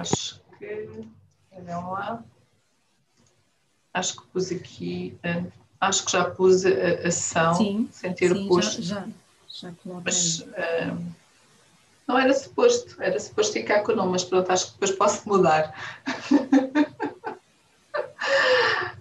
Acho que. Olha lá. Acho que pus aqui. Acho que já pus a, ação sim, sem ter sim, posto. Já, já, já coloquei. Mas, não era suposto, era suposto ficar com o nome, mas pronto, acho que depois posso mudar.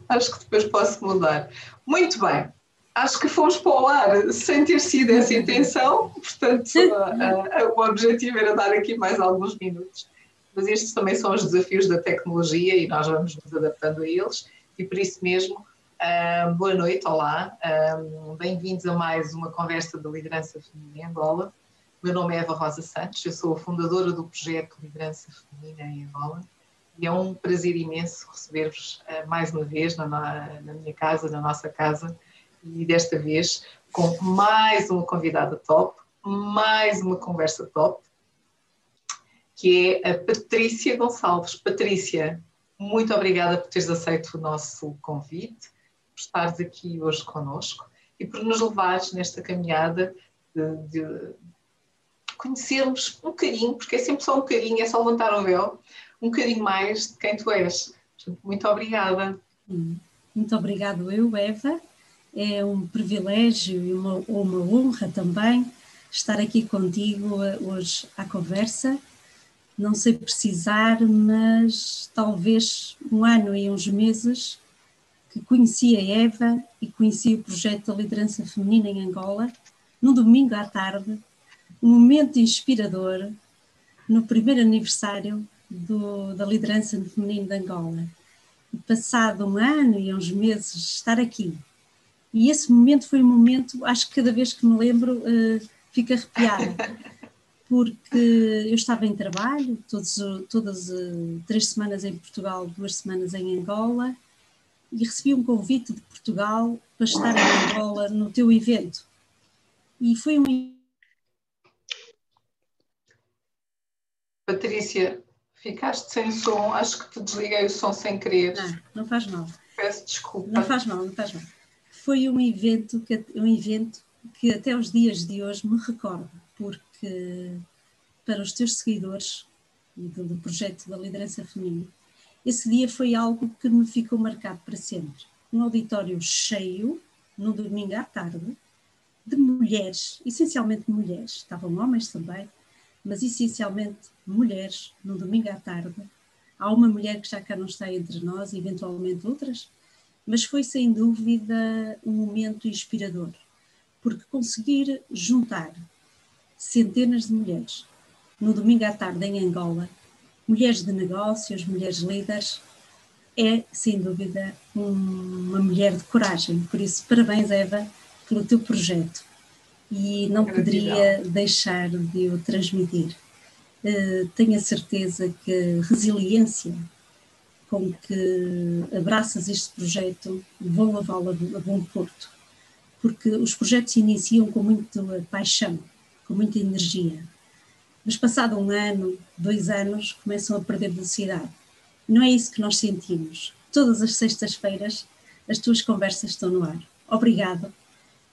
acho que depois posso mudar. Muito bem, acho que fomos para o ar sem ter sido essa intenção, portanto, a, a, o objetivo era dar aqui mais alguns minutos. Mas estes também são os desafios da tecnologia e nós vamos nos adaptando a eles, e por isso mesmo, uh, boa noite, olá, uh, bem-vindos a mais uma conversa de liderança feminina em Angola. Meu nome é Eva Rosa Santos, eu sou a fundadora do projeto Liderança Feminina em Angola. E é um prazer imenso receber-vos uh, mais uma vez na, na, minha casa, na nossa casa, e desta vez com mais uma convidada top, mais uma conversa top, que é a Patrícia Gonçalves. Patrícia, muito obrigada por teres aceito o nosso convite, por estares aqui hoje conosco e por nos levares nesta caminhada de, de conhecermos um bocadinho, porque é sempre só um bocadinho, é só levantar o véu, um bocadinho mais de quem tu és. Muito obrigada. Muito obrigado eu, Eva. É um privilégio e uma, uma honra também estar aqui contigo hoje à conversa. Não sei precisar, mas talvez um ano e uns meses que conheci a Eva e conheci o projeto da liderança feminina em Angola, no domingo à tarde, um momento inspirador no primeiro aniversário do, da liderança feminina de Angola. E passado um ano e uns meses estar aqui e esse momento foi um momento, acho que cada vez que me lembro, uh, fico arrepiada, porque eu estava em trabalho, todos, todas uh, três semanas em Portugal, duas semanas em Angola, e recebi um convite de Portugal para estar em Angola no teu evento. E foi um. Patrícia, ficaste sem som, acho que te desliguei o som sem querer. Não, não faz mal. Peço desculpa. Não faz mal, não faz mal foi um evento que, um evento que até os dias de hoje me recordo, porque para os teus seguidores do, do projeto da liderança feminina, esse dia foi algo que me ficou marcado para sempre. Um auditório cheio, no domingo à tarde, de mulheres, essencialmente mulheres, estavam homens também, mas essencialmente mulheres, no domingo à tarde. Há uma mulher que já cá não está entre nós, eventualmente outras, mas foi sem dúvida um momento inspirador, porque conseguir juntar centenas de mulheres no domingo à tarde em Angola, mulheres de negócios, mulheres líderes, é sem dúvida uma mulher de coragem. Por isso, parabéns, Eva, pelo teu projeto. E não poderia deixar de o transmitir. Uh, tenho a certeza que resiliência com que abraças este projeto vão levá-lo a bom porto. Porque os projetos se iniciam com muita paixão, com muita energia. Mas passado um ano, dois anos, começam a perder velocidade. Não é isso que nós sentimos. Todas as sextas-feiras as tuas conversas estão no ar. Obrigado.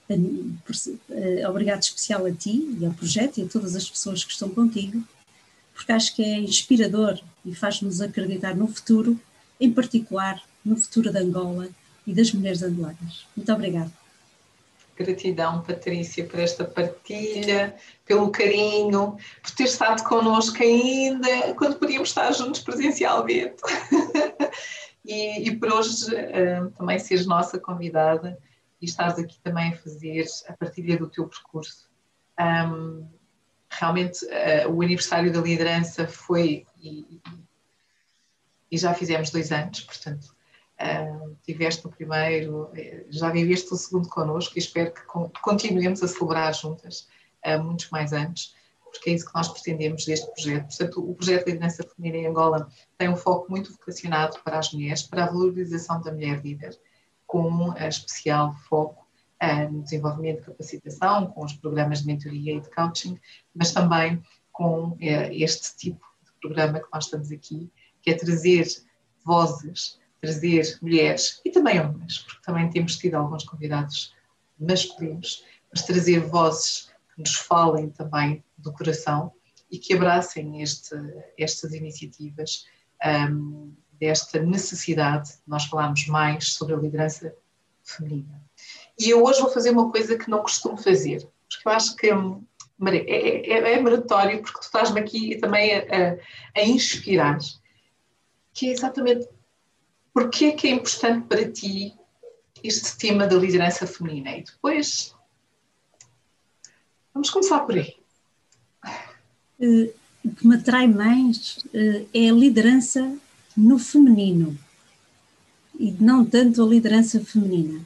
Eh, obrigado especial a ti e ao projeto e a todas as pessoas que estão contigo porque acho que é inspirador e faz-nos acreditar no futuro, em particular no futuro de Angola e das mulheres angolanas. Muito obrigada. Gratidão, Patrícia, por esta partilha, pelo carinho, por ter estado connosco ainda quando podíamos estar juntos presencialmente. e, e por hoje uh, também seres nossa convidada e estares aqui também a fazer a partilha do teu percurso. Um, realmente uh, o aniversário da liderança foi e, e, já fizemos dois anos, portanto uh, tiveste o primeiro, eh, já viveste o segundo connosco e espero que continuemos a celebrar juntas uh, muitos mais anos, porque é isso que nós pretendemos deste projeto. Portanto, o projeto de liderança feminina em Angola tem um foco muito vocacionado para as mulheres, para a valorização da mulher líder, com um especial foco no desenvolvimento de capacitação, com os programas de mentoria e de coaching, mas também com eh, este tipo de programa que nós estamos aqui, que é trazer vozes, trazer mulheres e também homens, porque também temos tido alguns convidados masculinos, mas trazer vozes que nos falem também do coração e que abracem este, estas iniciativas, um, desta necessidade de nós falarmos mais sobre a liderança feminina. E eu hoje vou fazer uma coisa que não costumo fazer, porque eu acho que hum, é, é, é, meritório, porque tu estás-me aqui também a, a, a inspirar, que é exatamente porque é que é importante para ti este tema da liderança feminina? E depois, vamos começar por aí. Uh, o que me atrai mais uh, é a liderança no feminino e não tanto a liderança feminina,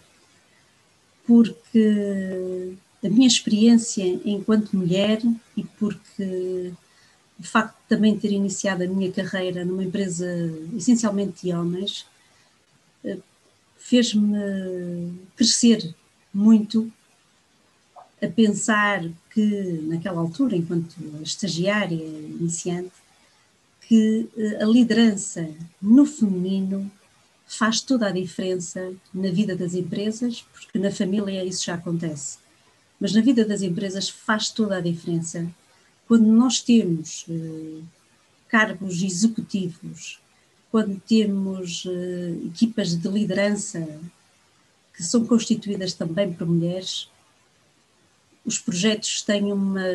porque a minha experiência enquanto mulher e porque o facto de também ter iniciado a minha carreira numa empresa essencialmente de homens eh, fez-me crescer muito a pensar que, naquela altura, enquanto estagiária iniciante, que eh, a liderança no feminino faz toda a diferença na vida das empresas, porque na família isso já acontece, mas na vida das empresas faz toda a diferença. Quando nós temos eh, cargos executivos, quando temos eh, equipas de liderança que são constituídas também por mulheres, os projetos têm uma,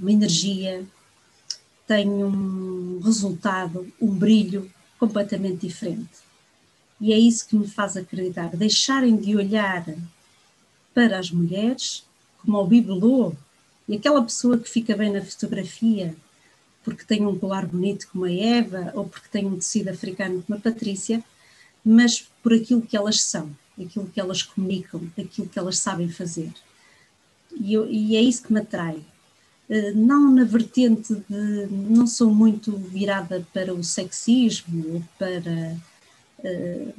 uma energia, têm um resultado, um brilho completamente diferente. E é isso que me faz acreditar. Deixarem de olhar para as mulheres como ao bibelô e aquela pessoa que fica bem na fotografia porque tem um colar bonito como a Eva ou porque tem um tecido africano como a Patrícia, mas por aquilo que elas são, aquilo que elas comunicam, aquilo que elas sabem fazer e, eu, e é isso que me atrai. Uh, não na vertente de. não sou muito virada para o sexismo ou para uh,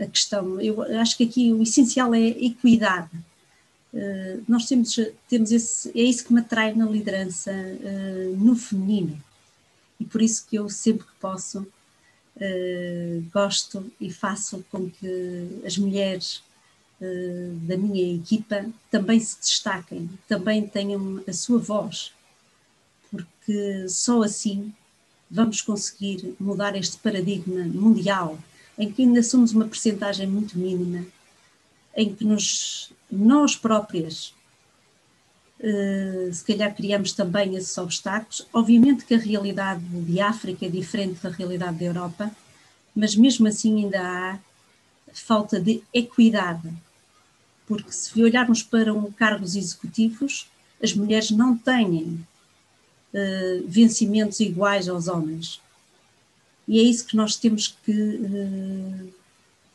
a questão. Eu acho que aqui o essencial é equidade. Uh, nós temos, temos esse, é isso que me atrai na liderança no feminino e por isso que eu sempre que posso gosto e faço com que as mulheres eh, da minha equipa também se destaquem, também tenham a sua voz, porque só assim vamos conseguir mudar este paradigma mundial, em que ainda somos uma percentagem muito mínima, em que nos, nós próprias Uh, se calhar criamos também esses obstáculos. Obviamente que a realidade de África é diferente da realidade da Europa, mas mesmo assim ainda há falta de equidade porque se olharmos para um cargos executivos, as mulheres não têm uh, vencimentos iguais aos homens. E é isso que nós temos que uh,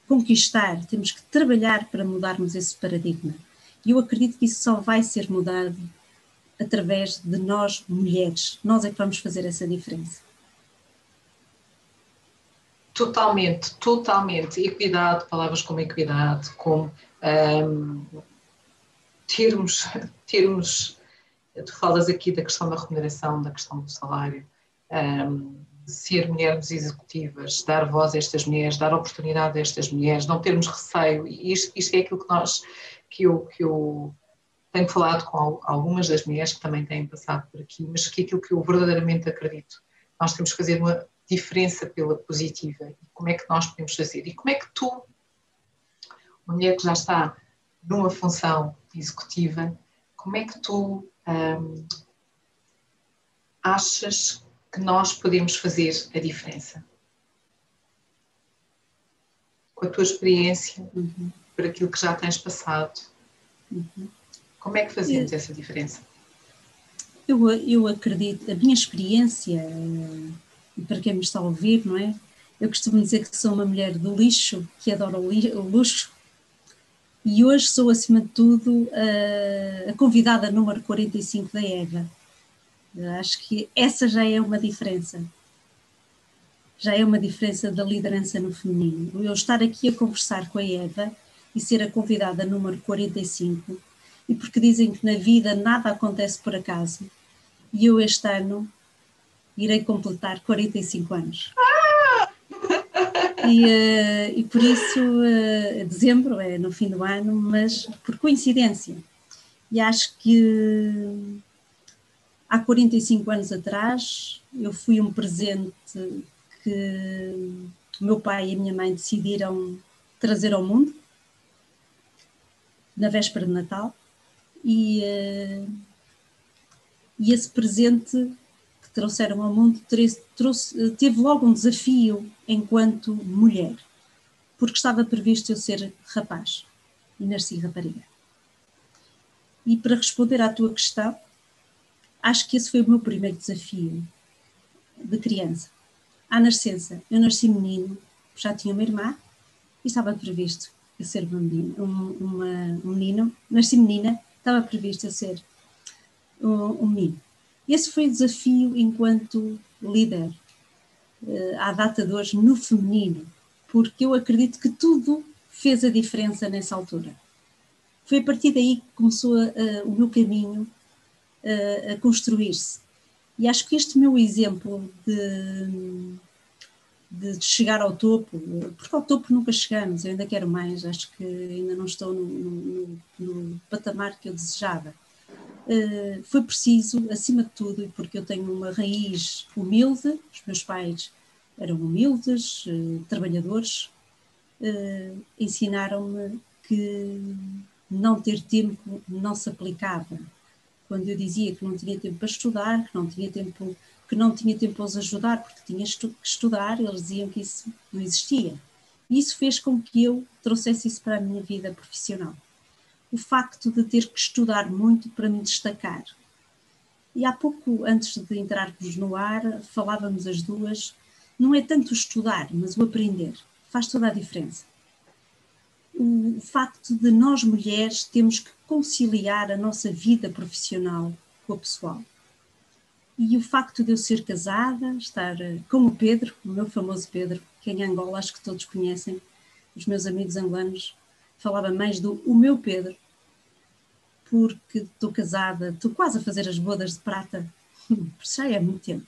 conquistar, temos que trabalhar para mudarmos esse paradigma. E eu acredito que isso só vai ser mudado através de nós, mulheres. Nós é que vamos fazer essa diferença. Totalmente, totalmente. Equidade, palavras como equidade, como um, termos, termos, tu falas aqui da questão da remuneração, da questão do salário, um, ser mulheres executivas, dar voz a estas mulheres, dar oportunidade a estas mulheres, não termos receio, isto, isto é aquilo que nós, que eu, que eu tenho falado com algumas das mulheres que também têm passado por aqui, mas que aquilo que eu verdadeiramente acredito, nós temos que fazer uma diferença pela positiva, e como é que nós podemos fazer, e como é que tu uma mulher que já está numa função executiva, como é que tu hum, achas que nós podemos fazer a diferença? Com a tua experiência, uhum. Por aquilo que já tens passado, uhum. como é que fazemos eu, essa diferença? Eu, eu acredito, a minha experiência, e para quem me está a ouvir, não é? Eu costumo dizer que sou uma mulher do lixo, que adora o luxo, e hoje sou, acima de tudo, a, a convidada número 45 da Eva. Acho que essa já é uma diferença. Já é uma diferença da liderança no feminino. Eu estar aqui a conversar com a Eva e ser a convidada número 45, e porque dizem que na vida nada acontece por acaso, e eu este ano irei completar 45 anos. E, uh, e por isso, uh, dezembro é no fim do ano, mas por coincidência. E acho que há 45 anos atrás, eu fui um presente que o meu pai e a minha mãe decidiram trazer ao mundo na véspera de Natal e, uh, e esse presente que trouxeram ao mundo trouxe, teve logo um desafio enquanto mulher, porque estava previsto eu ser rapaz e nasci rapariga. E para responder à tua questão, acho que esse foi o meu primeiro desafio de criança. À nascença, eu nasci menino, já tinha uma irmã e estava previsto eu ser uma menina, um, uma, um menino, nasci menina, estava previsto eu ser um, um menino. Esse foi o desafio enquanto líder, uh, à data de hoje, no feminino, porque eu acredito que tudo fez a diferença nessa altura. Foi a partir daí que começou uh, o meu caminho uh, a construir-se. E acho que este meu exemplo de, de, chegar ao topo, porque ao topo nunca chegamos, eu ainda quero mais, acho que ainda não estou no, no, no patamar que eu desejava. Uh, foi preciso, acima de tudo, porque eu tenho uma raiz humilde, os meus pais eram humildes, uh, trabalhadores, uh, ensinaram-me que não ter tempo não se aplicava quando eu dizia que não tinha tempo para estudar, que não tinha tempo, que não tinha tempo para os ajudar porque tinha que estudar, eles diziam que isso não existia. E isso fez com que eu trouxesse isso para a minha vida profissional. O facto de ter que estudar muito para me destacar. E há pouco, antes de entrarmos no ar, falávamos as duas, não é tanto estudar, mas o aprender. Faz toda a diferença o facto de nós mulheres temos que conciliar a nossa vida profissional com a pessoal. E o facto de eu ser casada, estar eh, com o Pedro, o meu famoso Pedro, que em Angola acho que todos conhecem, os meus amigos angolanos, falava mais do o meu Pedro, porque estou casada, estou quase a fazer as bodas de prata, já é muito tempo.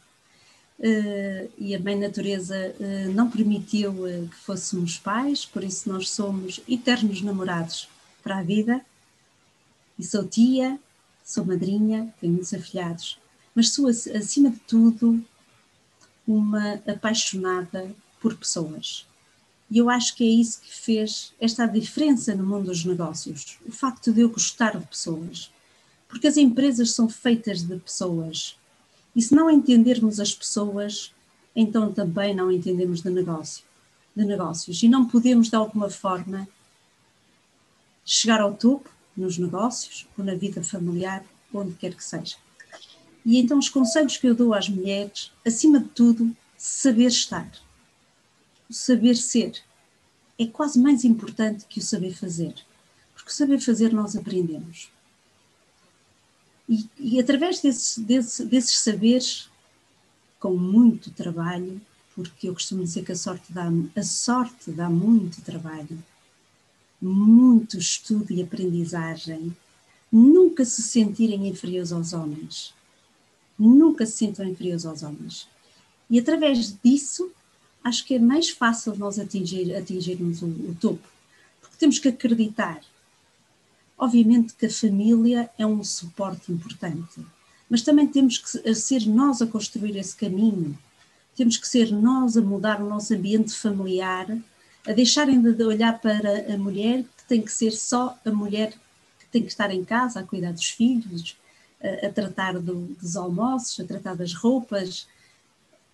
Uh, e a Mãe Natureza uh, não permitiu uh, que fôssemos pais, por isso nós somos eternos namorados para a vida. E sou tia, sou madrinha, tenho muitos afilhados, mas sou, acima de tudo, uma apaixonada por pessoas. E eu acho que é isso que fez esta diferença no mundo dos negócios, o facto de eu gostar de pessoas. Porque as empresas são feitas de pessoas e se não entendermos as pessoas, então também não entendemos de negócio, de negócios. E não podemos, de alguma forma, chegar ao topo nos negócios ou na vida familiar, onde quer que seja. E então os conselhos que eu dou às mulheres, acima de tudo, saber estar. O saber ser é quase mais importante que o saber fazer. Porque o saber fazer nós aprendemos. E, e através desses, desses, desses saberes, com muito trabalho, porque eu costumo dizer que a sorte dá, a sorte dá muito trabalho, muito estudo e aprendizagem, nunca se sentirem inferiores aos homens. Nunca se sintam inferiores aos homens. E através disso, acho que é mais fácil nós atingir, atingirmos o, o topo. Porque temos que acreditar Obviamente que a família é um suporte importante, mas também temos que ser nós a construir esse caminho. Temos que ser nós a mudar o nosso ambiente familiar, a deixarem de olhar para a mulher que tem que ser só a mulher que tem que estar em casa a cuidar dos filhos, a, tratar do, dos almoços, a tratar das roupas.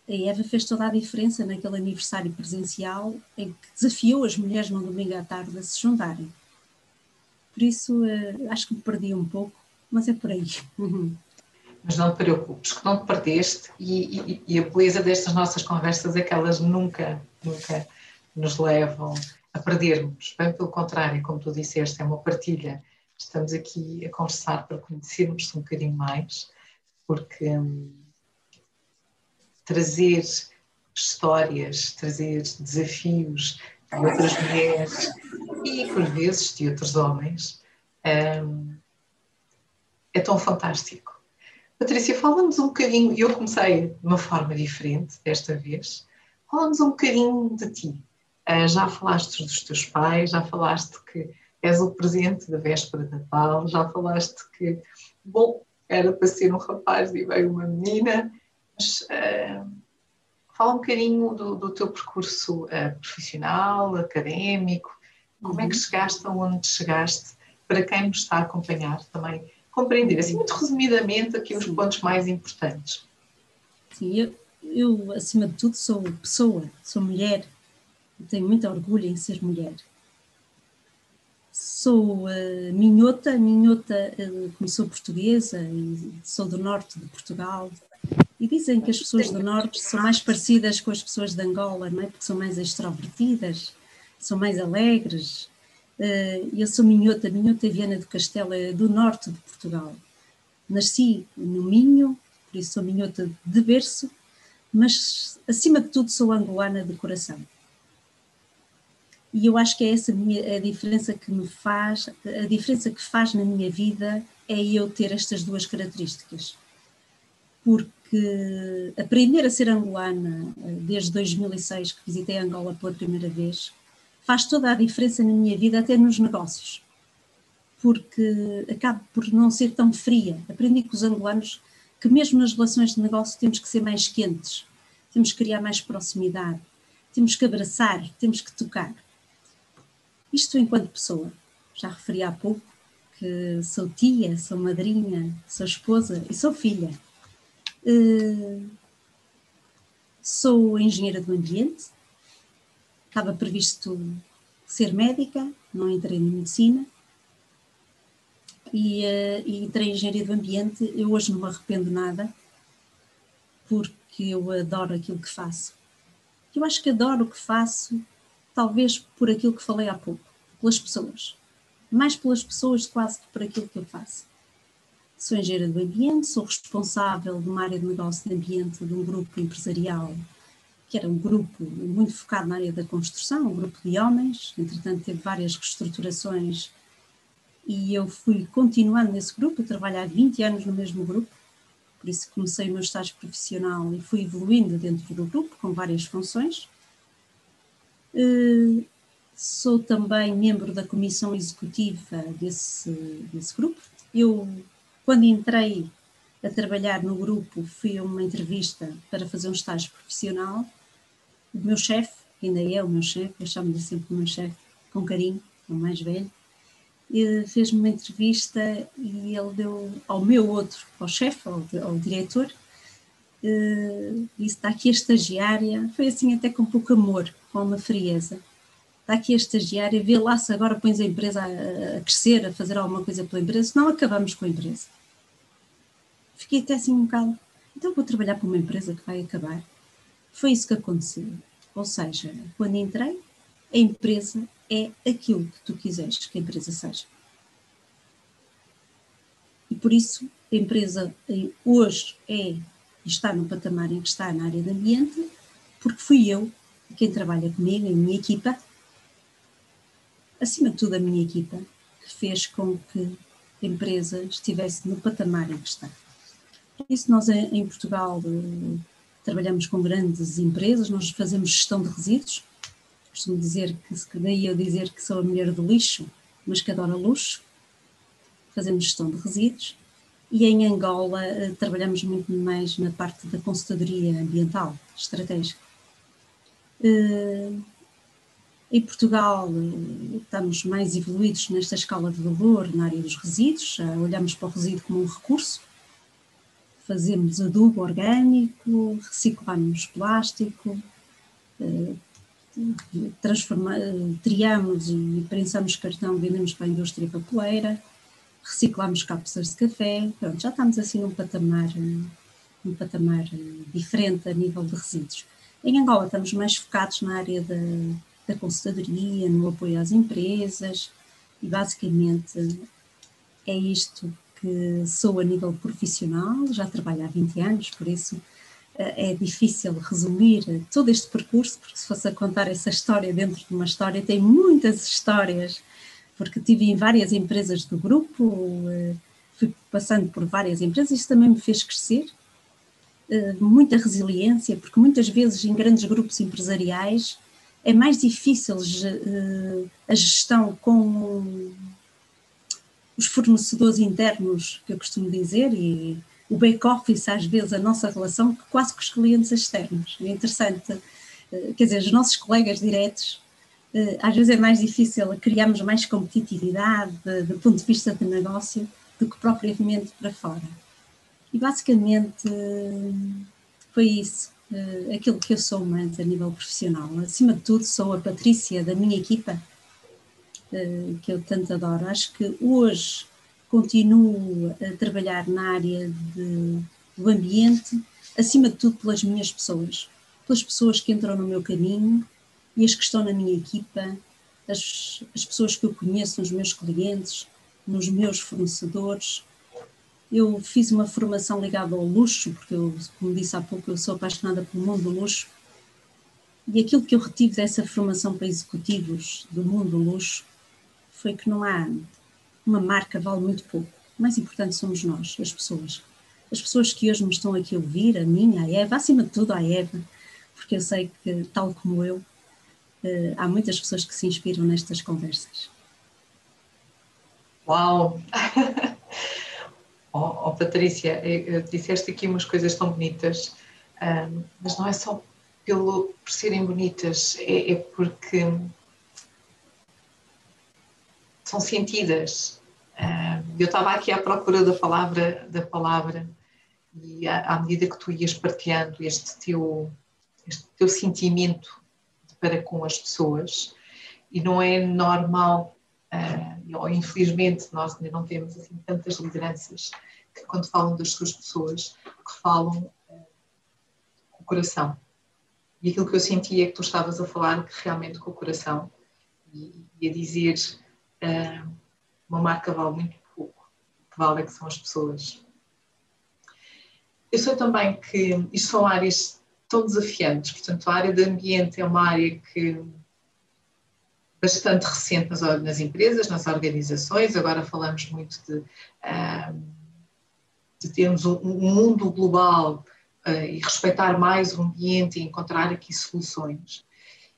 A Eva fez toda a diferença naquele aniversário presencial em que desafiou as mulheres no domingo à tarde a se juntarem por isso uh, acho que me perdi um pouco, mas é por aí. Mas não te preocupes, que não te perdeste e, e, e, a beleza destas nossas conversas é que elas nunca, nunca nos levam a perdermos. Bem pelo contrário, como tu disseste, é uma partilha. Estamos aqui a conversar para conhecermos um bocadinho mais, porque hum, trazer histórias, trazer desafios de outras mulheres e, por vezes, de outros homens, um, é tão fantástico. Patrícia, fala-nos um bocadinho, eu comecei de uma forma diferente desta vez, fala-nos um bocadinho de ti. Uh, já falaste dos teus pais, já falaste que és o presente da véspera de Natal, já falaste que, bom, era para ser um rapaz e veio uma menina. Mas, uh, fala um bocadinho do, do teu percurso uh, profissional, académico, como uhum. é que uhum. chegaste aonde chegaste, para quem nos está a acompanhar também compreender, assim muito resumidamente, aqui os pontos mais importantes. Sim, eu, eu acima de tudo sou pessoa, sou mulher, tenho muito orgulho em ser mulher. Sou uh, minhota, minhota uh, como sou portuguesa e sou do norte de Portugal. E dizem que as pessoas do norte são mais parecidas com as pessoas de Angola, não é? Porque são mais extrovertidas, são mais alegres. Uh, eu sou minhota, minhota Viana do Castelo, é do norte de Portugal. Nasci no Minho, por isso sou minhota de berço, mas acima de tudo sou angolana de coração. E eu acho que é essa a, minha, a diferença que me faz, a diferença que faz na minha vida é eu ter estas duas características. Porque aprender a ser angolana eh, desde 2006, que visitei Angola pela primeira vez, faz toda a diferença na minha vida, até nos negócios. Porque acabo por não ser tão fria. Aprendi com os angolanos que, mesmo nas relações de negócio, temos que ser mais quentes, temos que criar mais proximidade, temos que abraçar, temos que tocar. Isto enquanto pessoa. Já referi há pouco que sou tia, sou madrinha, sou esposa e sou filha. Uh, sou engenheira do ambiente. Estava previsto ser médica, não entrei na medicina. E, uh, e entrei em engenharia do ambiente. Eu hoje não me arrependo nada, porque eu adoro aquilo que faço. Eu acho que adoro o que faço talvez por aquilo que falei há pouco, pelas pessoas. Mais pelas pessoas quase que por aquilo que eu faço. Sou engenheira do ambiente, sou responsável de uma área de negócio de ambiente de um grupo empresarial, que era um grupo muito focado na área da construção, um grupo de homens, entretanto teve várias reestruturações e eu fui continuando nesse grupo, há 20 anos no mesmo grupo, por isso comecei o meu estágio profissional e fui evoluindo dentro do grupo com várias funções. Eh, sou também membro da comissão executiva desse, desse grupo. Eu, quando entrei a trabalhar no grupo, fui a uma entrevista para fazer um estágio profissional. O meu chefe, ainda é o meu chefe, eu chamo-lhe sempre o meu chefe, com carinho, o mais velho, fez-me uma entrevista e ele deu ao meu outro, ao chefe, ao, ao diretor, uh, disse: está aqui a estagiária. Foi assim, até com pouco amor, com uma frieza. Está aqui a estagiária, vê lá se agora pões a empresa a, a crescer, a fazer alguma coisa pela empresa, senão acabamos com a empresa. Fiquei até assim um bocado. Então vou trabalhar para uma empresa que vai acabar. Foi isso que aconteceu. Ou seja, quando entrei, a empresa é aquilo que tu quiseres que a empresa seja. E por isso a empresa hoje é está no patamar em que está na área de ambiente, porque fui eu, quem trabalha comigo, a minha equipa, acima de tudo a minha equipa, que fez com que a empresa estivesse no patamar em que está. Por isso nós em Portugal eh, trabalhamos com grandes empresas, nós fazemos gestão de resíduos, costumo dizer que daí eu dizer que sou a mulher do lixo, mas que adora luxo, fazemos gestão de resíduos, e em Angola eh, trabalhamos muito mais na parte da consultadoria ambiental, estratégica. Eh, em Portugal eh, estamos mais evoluídos nesta escala de valor na área dos resíduos, olhamos para o resíduo como um recurso, fazemos adubo orgânico, reciclamos plástico, triamos e prensamos cartão, vendemos para a indústria papeleira, reciclamos cápsulas de café, pronto, já estamos assim num patamar, num patamar diferente a nível de resíduos. Em Angola estamos mais focados na área da, da consultadoria, no apoio às empresas e basicamente é isto que sou a nível profissional, já trabalho há 20 anos, por isso eh, é difícil resumir todo este percurso, porque se fosse a contar essa história dentro de uma história, tem muitas histórias porque tive em várias empresas do grupo, eh, fui passando por várias empresas, isso também me fez crescer, muita resiliência, porque muitas vezes em grandes grupos empresariais é mais difícil eh, a gestão com os fornecedores internos, que eu costumo dizer, e o back-office, às vezes, a nossa relação, quase com os clientes externos. É interessante, eh, quer dizer, os nossos colegas diretos, eh, às vezes é mais difícil criarmos mais competitividade do ponto de vista de negócio do que propriamente para fora. E basicamente foi isso, aquilo que eu sou mais a nível profissional. Acima de tudo, sou a Patrícia da minha equipa, que eu tanto adoro. Acho que hoje continuo a trabalhar na área de, do ambiente, acima de tudo pelas minhas pessoas, pelas pessoas que entram no meu caminho e as que estão na minha equipa, as, as pessoas que eu conheço nos meus clientes, nos meus fornecedores. Eu fiz uma formação ligada ao luxo, porque eu, como disse há pouco, eu sou apaixonada pelo mundo do luxo. E aquilo que eu retive dessa formação para executivos do mundo do luxo foi que não há uma marca vale muito pouco. O mais importante somos nós, as pessoas. As pessoas que hoje me estão aqui a ouvir, a mim, a Eva, acima de tudo a Eva, porque eu sei que, tal como eu, eh, há muitas pessoas que se inspiram nestas conversas. Uau! oh, oh, Patrícia, disseste aqui umas coisas tão bonitas, mas não é só pelo, por serem bonitas, é, é porque são sentidas. Eu estava aqui à procura da palavra, da palavra e à, medida que tu ias partilhando este teu, este teu sentimento para com as pessoas, e não é normal, uh, ou infelizmente nós ainda não temos assim tantas lideranças quando falam das suas pessoas, que falam uh, com o coração. E aquilo que eu senti é que tu estavas a falar realmente com o coração e, e a dizer uh, uma marca vale muito pouco, o que vale é que são as pessoas. Eu sei também que isto são áreas tão desafiantes, portanto a área do ambiente é uma área que bastante recente nas, nas empresas, nas organizações, agora falamos muito de, uh, de termos um, mundo global uh, e respeitar mais o ambiente e encontrar aqui soluções.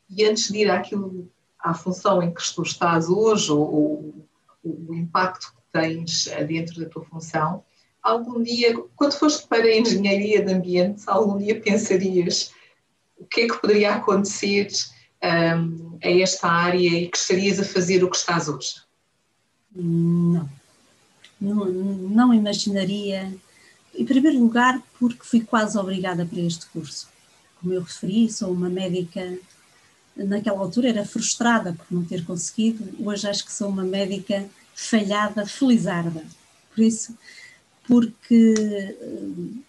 E antes de ir àquilo à função em que tu estás hoje ou, ou o impacto que tens eh, dentro da tua função, algum dia, quando foste para a engenharia de ambiente, algum dia pensarias o que é que poderia acontecer um, a esta área e que estarias a fazer o que estás hoje? Não. Não, imaginaria. Em primeiro lugar, porque fui quase obrigada para este curso. Como eu referi, sou uma médica naquela altura era frustrada por não ter conseguido, hoje acho que sou uma médica falhada, felizarda. Por isso, porque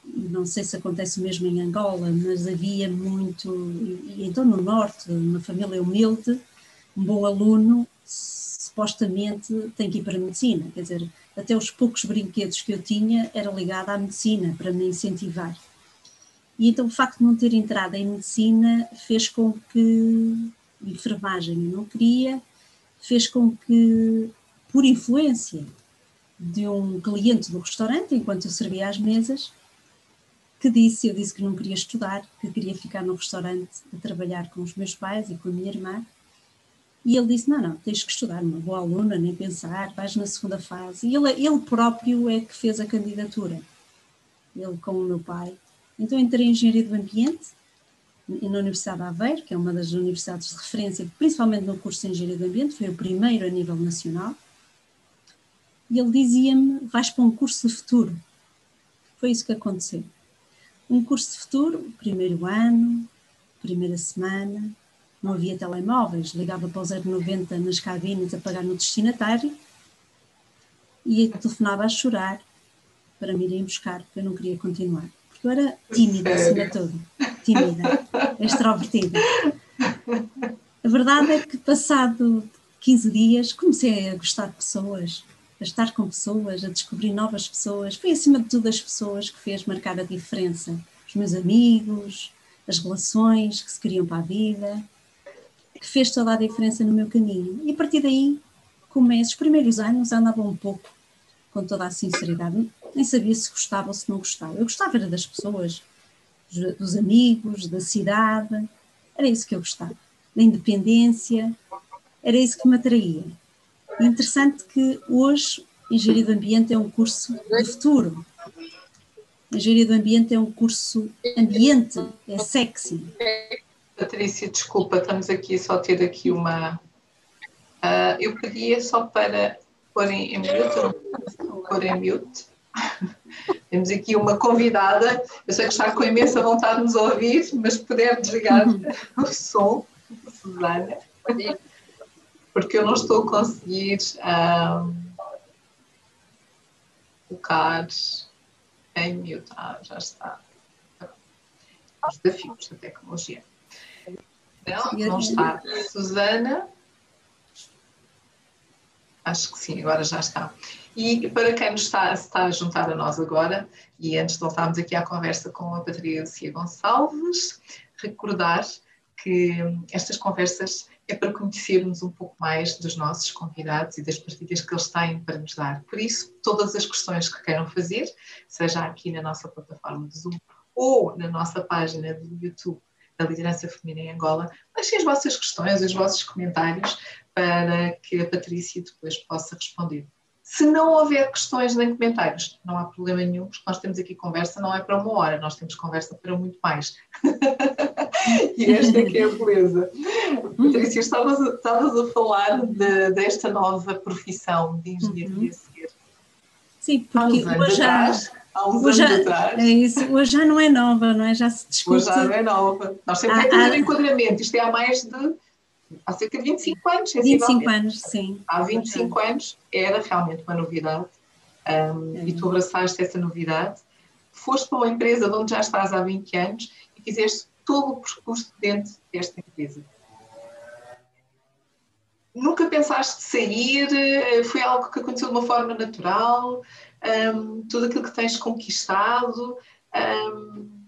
não sei se acontece mesmo em Angola, mas havia muito, e então no norte, uma família humilde, um bom aluno, supostamente tem que ir para a medicina, quer dizer, até os poucos brinquedos que eu tinha era ligado à medicina para me incentivar. E então o facto de não ter entrado em medicina fez com que, enfermagem eu não queria, fez com que, por influência de um cliente do restaurante, enquanto eu servia às mesas, que disse, eu disse que não queria estudar, que queria ficar no restaurante a trabalhar com os meus pais e com a minha irmã. E ele disse: Não, não, tens que estudar, uma boa aluna, nem pensar, vais na segunda fase. E ele, ele próprio é que fez a candidatura, ele com o meu pai. Então entrei em Engenharia do Ambiente na Universidade de Aveiro, que é uma das universidades de referência, principalmente no curso de Engenharia do Ambiente, foi o primeiro a nível nacional. E ele dizia-me: vais para um curso de futuro. Foi isso que aconteceu. Um curso de futuro, primeiro ano, primeira semana, não havia telemóveis, ligava para o 090 nas cabines a pagar no destinatário e telefonava a chorar para me irem buscar, porque eu não queria continuar eu era tímida, acima de tudo. Tímida, extrovertida. A verdade é que, passado 15 dias, comecei a gostar de pessoas, a estar com pessoas, a descobrir novas pessoas. Foi, acima de tudo, as pessoas que fez marcar a diferença. Os meus amigos, as relações que se criam para a vida, que fez toda a diferença no meu caminho. E a partir daí, começo, os primeiros anos andava um pouco, com toda a sinceridade, nem sabia se gostava ou se não gostava. Eu gostava era das pessoas, dos amigos, da cidade, era isso que eu gostava, da independência, era isso que me atraía. E interessante que hoje Engenharia do Ambiente é um curso de futuro. Engenharia do Ambiente é um curso ambiente, é sexy. Patrícia, desculpa, estamos aqui só ter aqui uma. Uh, eu pedia só para pôr em, mute, pôr em mute. Temos aqui uma convidada, eu sei que está com imensa vontade de nos ouvir, mas puder desligar o som, Susana, porque eu não estou a conseguir um, colocar em mute. Ah, já está. Os desafios da tecnologia. Não, não está. Susana. Acho que sim, agora já está. E para quem nos está, está a juntar a nós agora, e antes de voltarmos aqui à conversa com a Patrícia Gonçalves, recordar que estas conversas é para conhecermos um pouco mais dos nossos convidados e das partilhas que eles têm para nos dar. Por isso, todas as questões que queiram fazer, seja aqui na nossa plataforma de Zoom ou na nossa página do YouTube da Liderança Feminina em Angola, deixem as vossas questões, os vossos comentários para que a Patrícia depois possa responder. Se não houver questões nem comentários, não há problema nenhum, porque nós temos aqui conversa, não é para uma hora, nós temos conversa para muito mais. e esta é que é a beleza. Patrícia, estavas, estavas a falar de, desta nova profissão de engenharia uhum. seguir. Sim, porque hoje já, há uns hoje anos já, atrás. É isso, hoje já não é nova, não é? Já se discute. Hoje já não é nova. Nós temos que fazer enquadramento. Isto é há mais de há cerca de 25 anos. 25 anos, sim. Há 25 anos era realmente uma novidade um, é. e tu abraçaste essa novidade. Foste para uma empresa de onde já estás há 20 anos e fizeste todo o percurso dentro desta empresa. Nunca pensaste sair? Foi algo que aconteceu de uma forma natural? Um, tudo aquilo que tens conquistado? Um,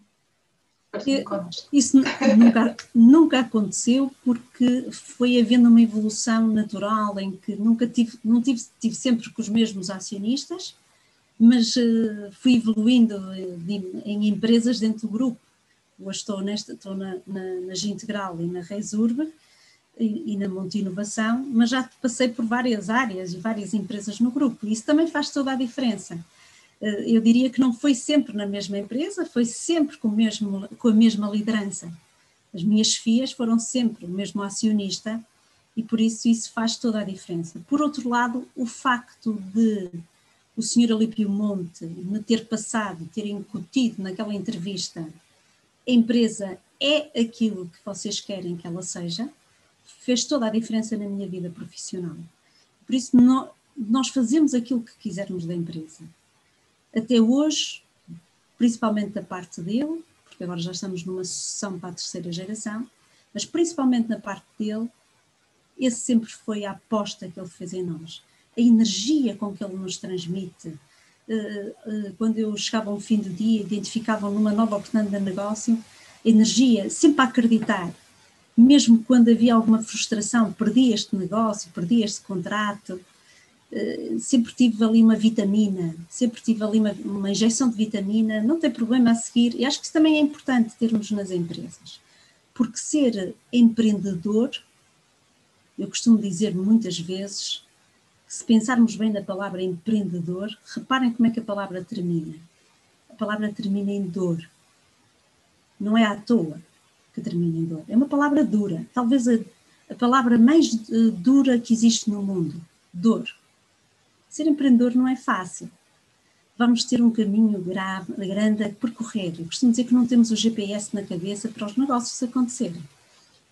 isso nunca, nunca aconteceu porque foi havendo uma evolução natural em que nunca tive, não tive, tive sempre com os mesmos acionistas, mas uh, fui evoluindo eh, de, em empresas dentro do grupo. Hoje estou, nesta, estou na, na, na Gintegral e na Resurb e, e na Monte Inovação, mas já passei por várias áreas e várias empresas no grupo. Isso também faz toda a diferença eh, eu diria que não foi sempre na mesma empresa, foi sempre com, mesmo, com a mesma liderança. As minhas filhas foram sempre o mesmo acionista e por isso isso faz toda a diferença. Por outro lado, o facto de o senhor Alípio Monte me ter passado, ter incutido naquela entrevista, a empresa é aquilo que vocês querem que ela seja, fez toda a diferença na minha vida profissional. Por isso, nós fazemos aquilo que quisermos da empresa até hoje, principalmente da parte dele, porque agora já estamos numa sucessão para a terceira geração, mas principalmente na parte dele, esse sempre foi a aposta que ele fez em nós. A energia com que ele nos transmite. Eh, eh, quando eu chegava ao fim do dia, identificavam numa nova oportunidade de negócio, energia, sempre a acreditar. Mesmo quando havia alguma frustração, perdi este negócio, perdi este contrato, eh, sempre tive ali uma vitamina, sempre tive ali uma, uma, injeção de vitamina, não tem problema a seguir, e acho que isso também é importante termos nas empresas, porque ser empreendedor, eu costumo dizer muitas vezes, se pensarmos bem na palavra empreendedor, reparem como é que a palavra termina. A palavra termina em dor. Não é à toa que termina em dor. É uma palavra dura, talvez a, a palavra mais eh, dura que existe no mundo. Dor Ser empreendedor não é fácil. Vamos ter um caminho grave, grande a percorrer. Eu costumo dizer que não temos o GPS na cabeça para os negócios acontecerem.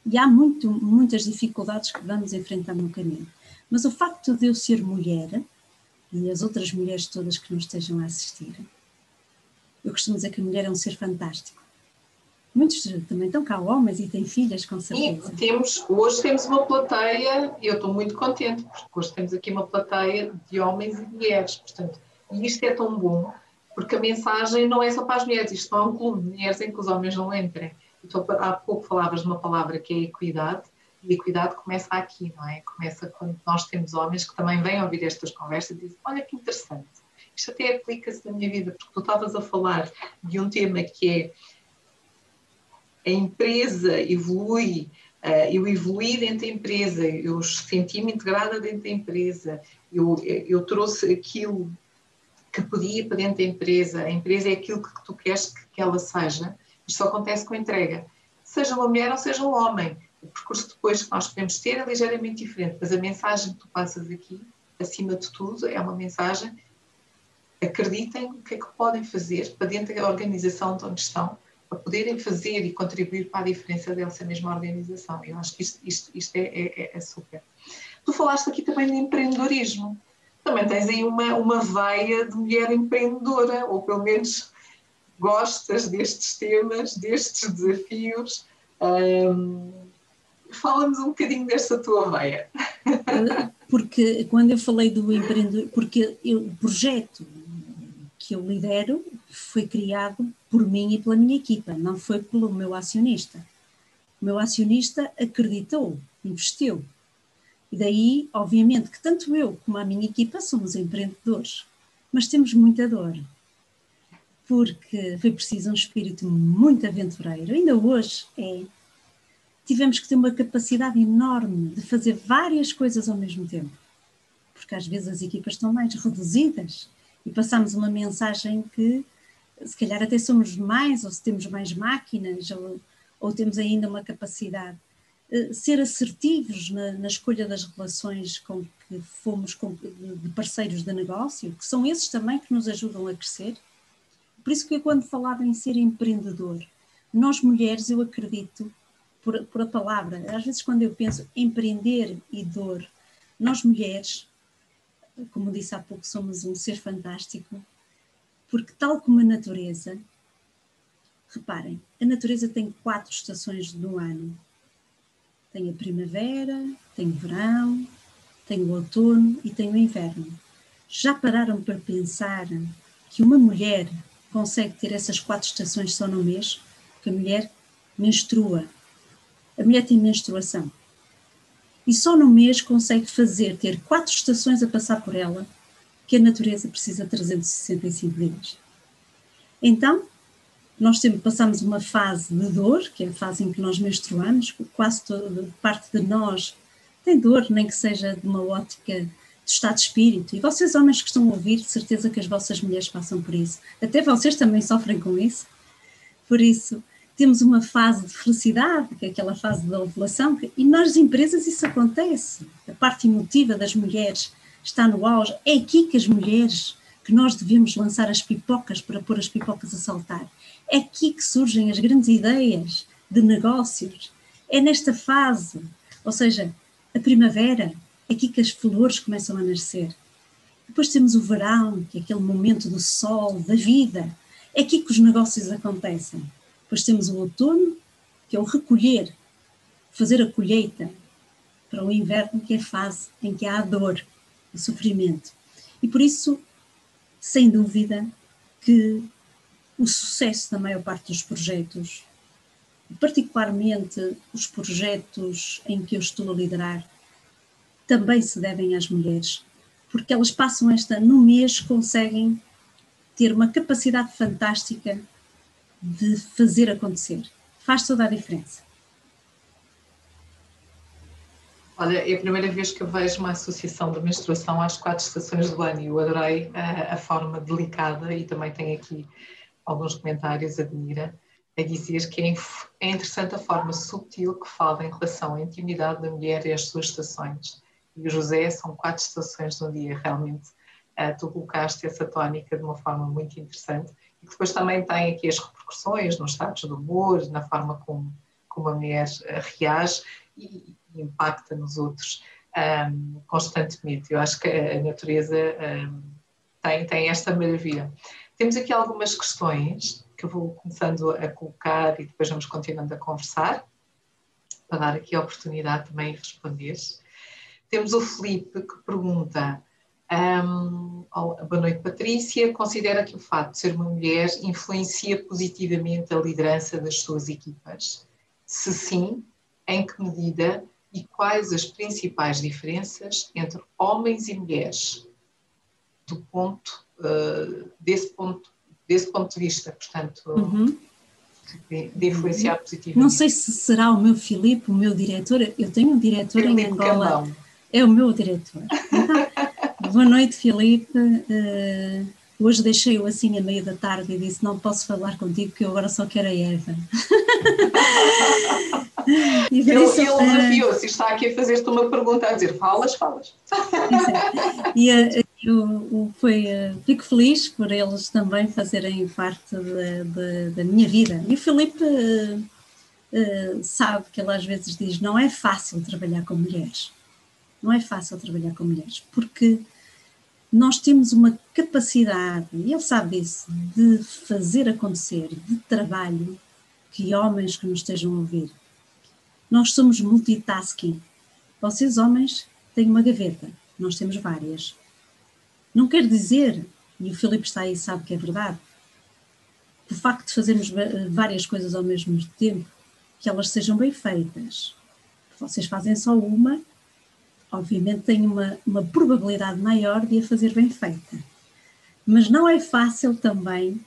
E há muito, muitas dificuldades que vamos enfrentar no caminho. Mas o facto de eu ser mulher, e as outras mulheres todas que nos estejam a assistir, eu costumo dizer que a mulher é um ser fantástico. Muitos também estão cá homens e têm filhas, com certeza. Temos, hoje temos uma plateia, e eu estou muito contente, porque hoje temos aqui uma plateia de homens e mulheres, portanto, e isto é tão bom, porque a mensagem não é só para as mulheres, isto não é um clube de mulheres em que os homens não entrem. Então, há pouco falavas de uma palavra que é equidade, e equidade começa aqui, não é? Começa quando nós temos homens que também vêm ouvir estas conversas e dizem, olha que interessante, isto até aplica-se na minha vida, porque tu estavas a falar de um tema que é a empresa evolui eu evoluí dentro da empresa, eu senti-me integrada dentro da empresa, eu, eu trouxe aquilo que podia para dentro da empresa, a empresa é aquilo que tu queres que, que ela seja, isto só acontece com a entrega. Seja uma mulher ou seja um homem, o percurso depois que nós podemos ter é ligeiramente diferente, mas a mensagem que tu passas aqui, acima de tudo, é uma mensagem acreditem o que é que podem fazer para dentro da organização de onde estão, para poderem fazer e contribuir para a diferença dessa mesma organização. Eu acho que isto, isto, isto é, é, é, super. Tu falaste aqui também de empreendedorismo. Também tens aí uma, uma veia de mulher empreendedora, ou pelo menos gostas destes temas, destes desafios. Um, Fala-nos um bocadinho desta tua veia. Porque quando eu falei do empreendedor, porque eu, projeto que eu lidero foi criado por mim e pela minha equipa, não foi pelo meu acionista. O meu acionista acreditou, investiu. E daí, obviamente, que tanto eu como a minha equipa somos empreendedores, mas temos muita dor. Porque foi preciso um espírito muito aventureiro, ainda hoje é. Tivemos que ter uma capacidade enorme de fazer várias coisas ao mesmo tempo, porque às vezes as equipas estão mais reduzidas e passamos uma mensagem que se calhar até somos mais, ou se temos mais máquinas, ou, ou temos ainda uma capacidade. Eh, ser assertivos na, na, escolha das relações com que fomos com, de parceiros de negócio, que são esses também que nos ajudam a crescer. Por isso que eu, quando falava em ser empreendedor, nós mulheres, eu acredito, por, por a palavra, às vezes quando eu penso empreender e dor, nós mulheres como disse há pouco, somos um ser fantástico, porque, tal como a natureza, reparem, a natureza tem quatro estações no ano: tem a primavera, tem o verão, tem o outono e tem o inverno. Já pararam para pensar que uma mulher consegue ter essas quatro estações só no mês? Que a mulher menstrua. A mulher tem menstruação e só no mês consegue fazer, ter quatro estações a passar por ela, que a natureza precisa de 365 dias. Então, nós sempre passamos uma fase de dor, que é a fase em que nós menstruamos, quase toda parte de nós tem dor, nem que seja de uma ótica de estado de espírito. E vocês, homens que estão a ouvir, de certeza que as vossas mulheres passam por isso. Até vocês também sofrem com isso. Por isso, temos uma fase de felicidade, que é aquela fase da ovulação, e nas empresas isso acontece. A parte emotiva das mulheres está no auge. É aqui que as mulheres, que nós devemos lançar as pipocas para pôr as pipocas a saltar. É aqui que surgem as grandes ideias de negócios. É nesta fase, ou seja, a primavera, é aqui que as flores começam a nascer. Depois temos o verão, que é aquele momento do sol, da vida. É aqui que os negócios acontecem. Depois temos o outono, que é o recolher, fazer a colheita, para o inverno, que é a fase em que há a dor, o sofrimento. E por isso, sem dúvida, que o sucesso da maior parte dos projetos, particularmente os projetos em que eu estou a liderar, também se devem às mulheres, porque elas passam esta, no mês, conseguem ter uma capacidade fantástica de fazer acontecer. Faz toda a diferença. Olha, é a primeira vez que eu vejo uma associação da menstruação às quatro estações do ano e eu adorei a, a forma delicada e também tenho aqui alguns comentários, admira, a dizer que é, é interessante a forma sutil que fala em relação à intimidade da mulher e as suas estações. E o José são quatro estações no dia, realmente. Uh, tu colocaste essa tónica de uma forma muito interessante e que depois também tem aqui as repercussões nos estados do humor, na forma como, como a mulher eh, reage e, e impacta nos outros um, constantemente. Eu acho que a natureza um, tem, tem esta maravilha. Temos aqui algumas questões que vou começando a colocar e depois vamos continuando a conversar, para dar aqui a oportunidade também de responder. Temos o Felipe que pergunta um, boa noite, Patrícia. Considera que o facto de ser uma mulher influencia positivamente a liderança das suas equipas? Se sim, em que medida e quais as principais diferenças entre homens e mulheres do ponto, uh, desse, ponto desse ponto de vista? Portanto, uhum. de, de influenciar positivamente. Não sei se será o meu Filipe, o meu diretor. Eu tenho um diretor Filipe em Angola. Cambão. É o meu diretor. Boa noite, Filipe. Uh, hoje deixei-o assim a meia da tarde e disse: Não posso falar contigo, que eu agora só quero a Eva. e ele, isso, ele uh, desafiou-se, está aqui a fazer-te uma pergunta, a dizer: Falas, falas. e uh, eu, foi, uh, fico feliz por eles também fazerem parte de, da minha vida. E o Filipe sabe que ele às vezes diz: Não é fácil trabalhar com mulheres não é fácil trabalhar com mulheres, porque nós temos uma capacidade, e ele sabe disso, de fazer acontecer, de trabalho, que homens que nos estejam a ouvir. Nós somos multitasking. Vocês, homens, têm uma gaveta, nós temos várias. Não quer dizer, e o Filipe está aí e sabe que é verdade, o facto de fazermos várias coisas ao mesmo tempo, que elas sejam bem feitas. Vocês fazem só uma obviamente tem uma, uma probabilidade maior de a fazer bem feita. Mas não é fácil também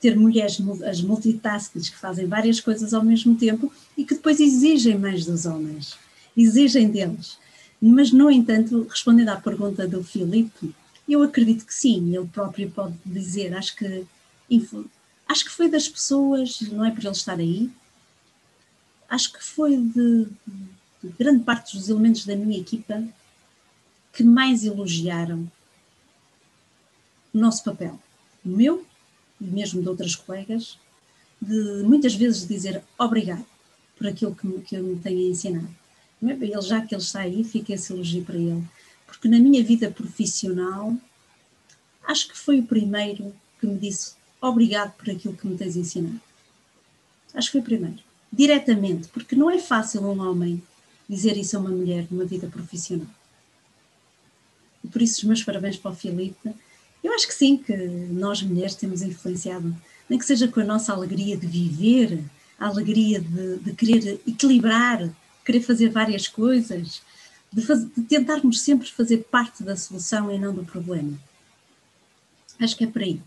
ter mulheres, as multitaskers, que fazem várias coisas ao mesmo tempo e que depois exigem mais dos homens, exigem deles. Mas, no entanto, respondendo à pergunta do Filipe, eu acredito que sim, ele próprio pode dizer, acho que, acho que foi das pessoas, não é por ele estar aí, acho que foi de, grande parte dos elementos da minha equipa que mais elogiaram o nosso papel, o meu e mesmo de outras colegas, de muitas vezes dizer obrigado por aquilo que que me tem ensinado. É? Ele, já que ele está aí, fica esse elogio para ele. Porque na minha vida profissional, acho que foi o primeiro que me disse obrigado por aquilo que me tens ensinado. Acho que foi o primeiro. Diretamente, porque não é fácil um homem dizer isso a uma mulher numa vida profissional. E por isso os meus parabéns para o Filipe. Eu acho que sim, que nós mulheres temos influenciado, nem que seja com a nossa alegria de viver, a alegria de, de querer equilibrar, querer fazer várias coisas, de, de tentarmos sempre fazer parte da solução e não do problema. Acho que é por aí.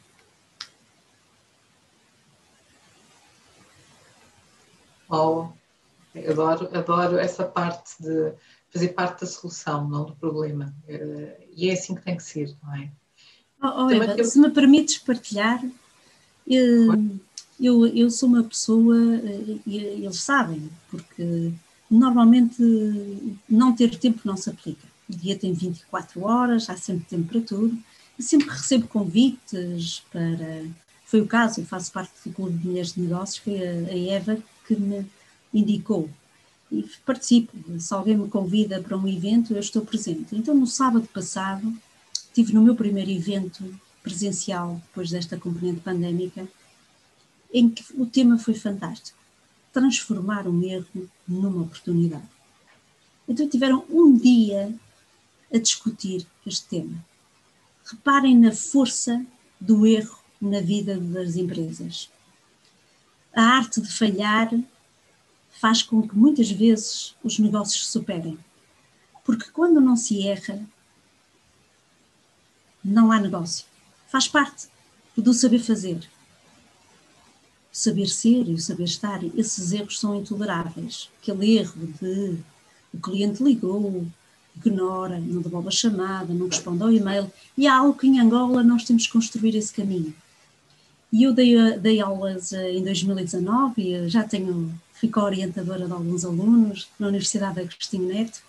Oh, Adoro, adoro essa parte de fazer parte da solução, não do problema. Eh, e é assim que tem que ser, não é? Oh, oh Eva, se me permites partilhar, eu, eh, eu, eu sou uma pessoa, eh, e eles sabem, porque normalmente não ter tempo não se aplica. O dia tem 24 horas, há sempre tempo para tudo, e sempre recebo convites para. Foi o caso, eu faço parte do Clube de Mulheres de Negócios, foi a, a Eva que me indicou. E participo, se alguém me convida para um evento, eu estou presente. Então, no sábado passado, estive no meu primeiro evento presencial, depois desta componente pandémica, em que o tema foi fantástico: transformar um erro numa oportunidade. Então, tiveram um dia a discutir este tema. Reparem na força do erro na vida das empresas. A arte de falhar faz com que muitas vezes os negócios superem. Porque quando não se erra, não há negócio. Faz parte do saber fazer. O saber ser e o saber estar, esses erros são intoleráveis. Aquele erro de o cliente ligou, ignora, não devolve a chamada, não responde ao e-mail, e há algo que em Angola nós temos que construir esse caminho. E eu dei, dei aulas eh, em 2019 e já tenho fui orientadora de alguns alunos na Universidade Agostinho Neto.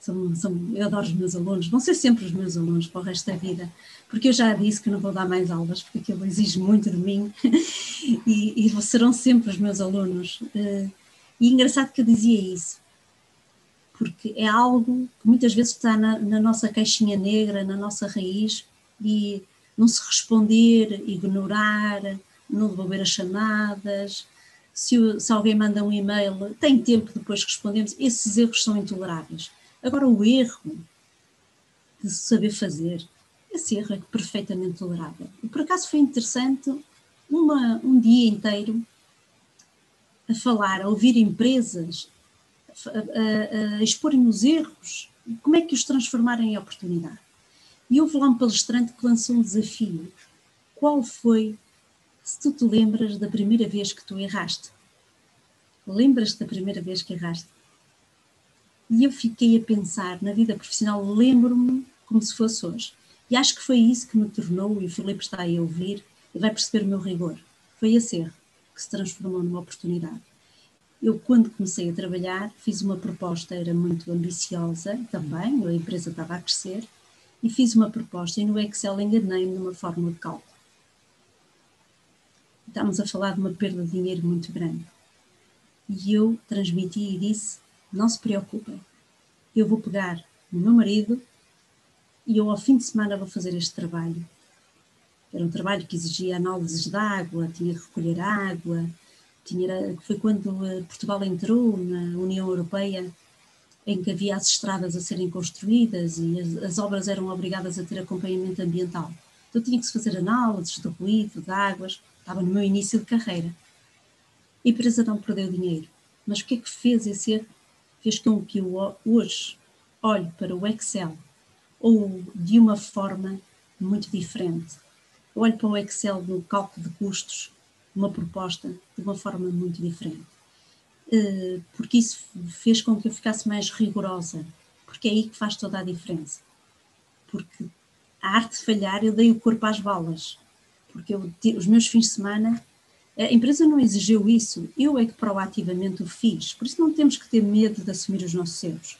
São, são, eu adoro os meus alunos, vão ser sempre os meus alunos para o resto da vida, porque eu já disse que não vou dar mais aulas, porque aquilo exige muito de mim e, e serão sempre os meus alunos. Eh, e é engraçado que eu dizia isso, porque é algo que muitas vezes está na, na nossa caixinha negra, na nossa raiz, e não se responder, ignorar, não devolver as chamadas, se, se alguém manda um e-mail, tem tempo depois respondemos, esses erros são intoleráveis. Agora, o erro de saber fazer, esse erro é perfeitamente tolerável. E por acaso foi interessante uma, um dia inteiro a falar, a ouvir empresas, a, a, a exporem os erros, como é que os transformarem em oportunidade. E houve lá um palestrante que lançou um desafio. Qual foi se tu te lembras da primeira vez que tu erraste. lembras-te da primeira vez que erraste? E eu fiquei a pensar na vida profissional, lembro-me como se fosse hoje. E acho que foi isso que me tornou, e o Filipe está aí a ouvir, e vai perceber o meu rigor. Foi esse erro que se transformou numa oportunidade. Eu, quando comecei a trabalhar, fiz uma proposta, era muito ambiciosa também, a empresa estava a crescer, e fiz uma proposta e no Excel enganei-me numa fórmula de cálculo. Estávamos a falar de uma perda de dinheiro muito grande. E eu transmiti e disse: não se preocupem, eu vou pegar no meu marido e eu ao fim de semana vou fazer este trabalho. Era um trabalho que exigia análises de água, tinha que recolher água, tinha, foi quando eh, Portugal entrou na União Europeia, em que havia as estradas a serem construídas e as, as obras eram obrigadas a ter acompanhamento ambiental. Então tinha que se fazer análises de ruído, de águas, estava no meu início de carreira. A empresa não perdeu dinheiro, mas o que é que fez esse erro? Fez com que eu hoje olhe para o Excel ou de uma forma muito diferente. Eu olho para o Excel no cálculo de custos uma proposta de uma forma muito diferente. Eh, porque isso fez com que eu ficasse mais rigorosa, porque é aí que faz toda a diferença. Porque a arte de falhar, eu dei o corpo às balas, porque eu, os meus fins de semana, a empresa não exigiu isso, eu é que proativamente o fiz, por isso não temos que ter medo de assumir os nossos erros.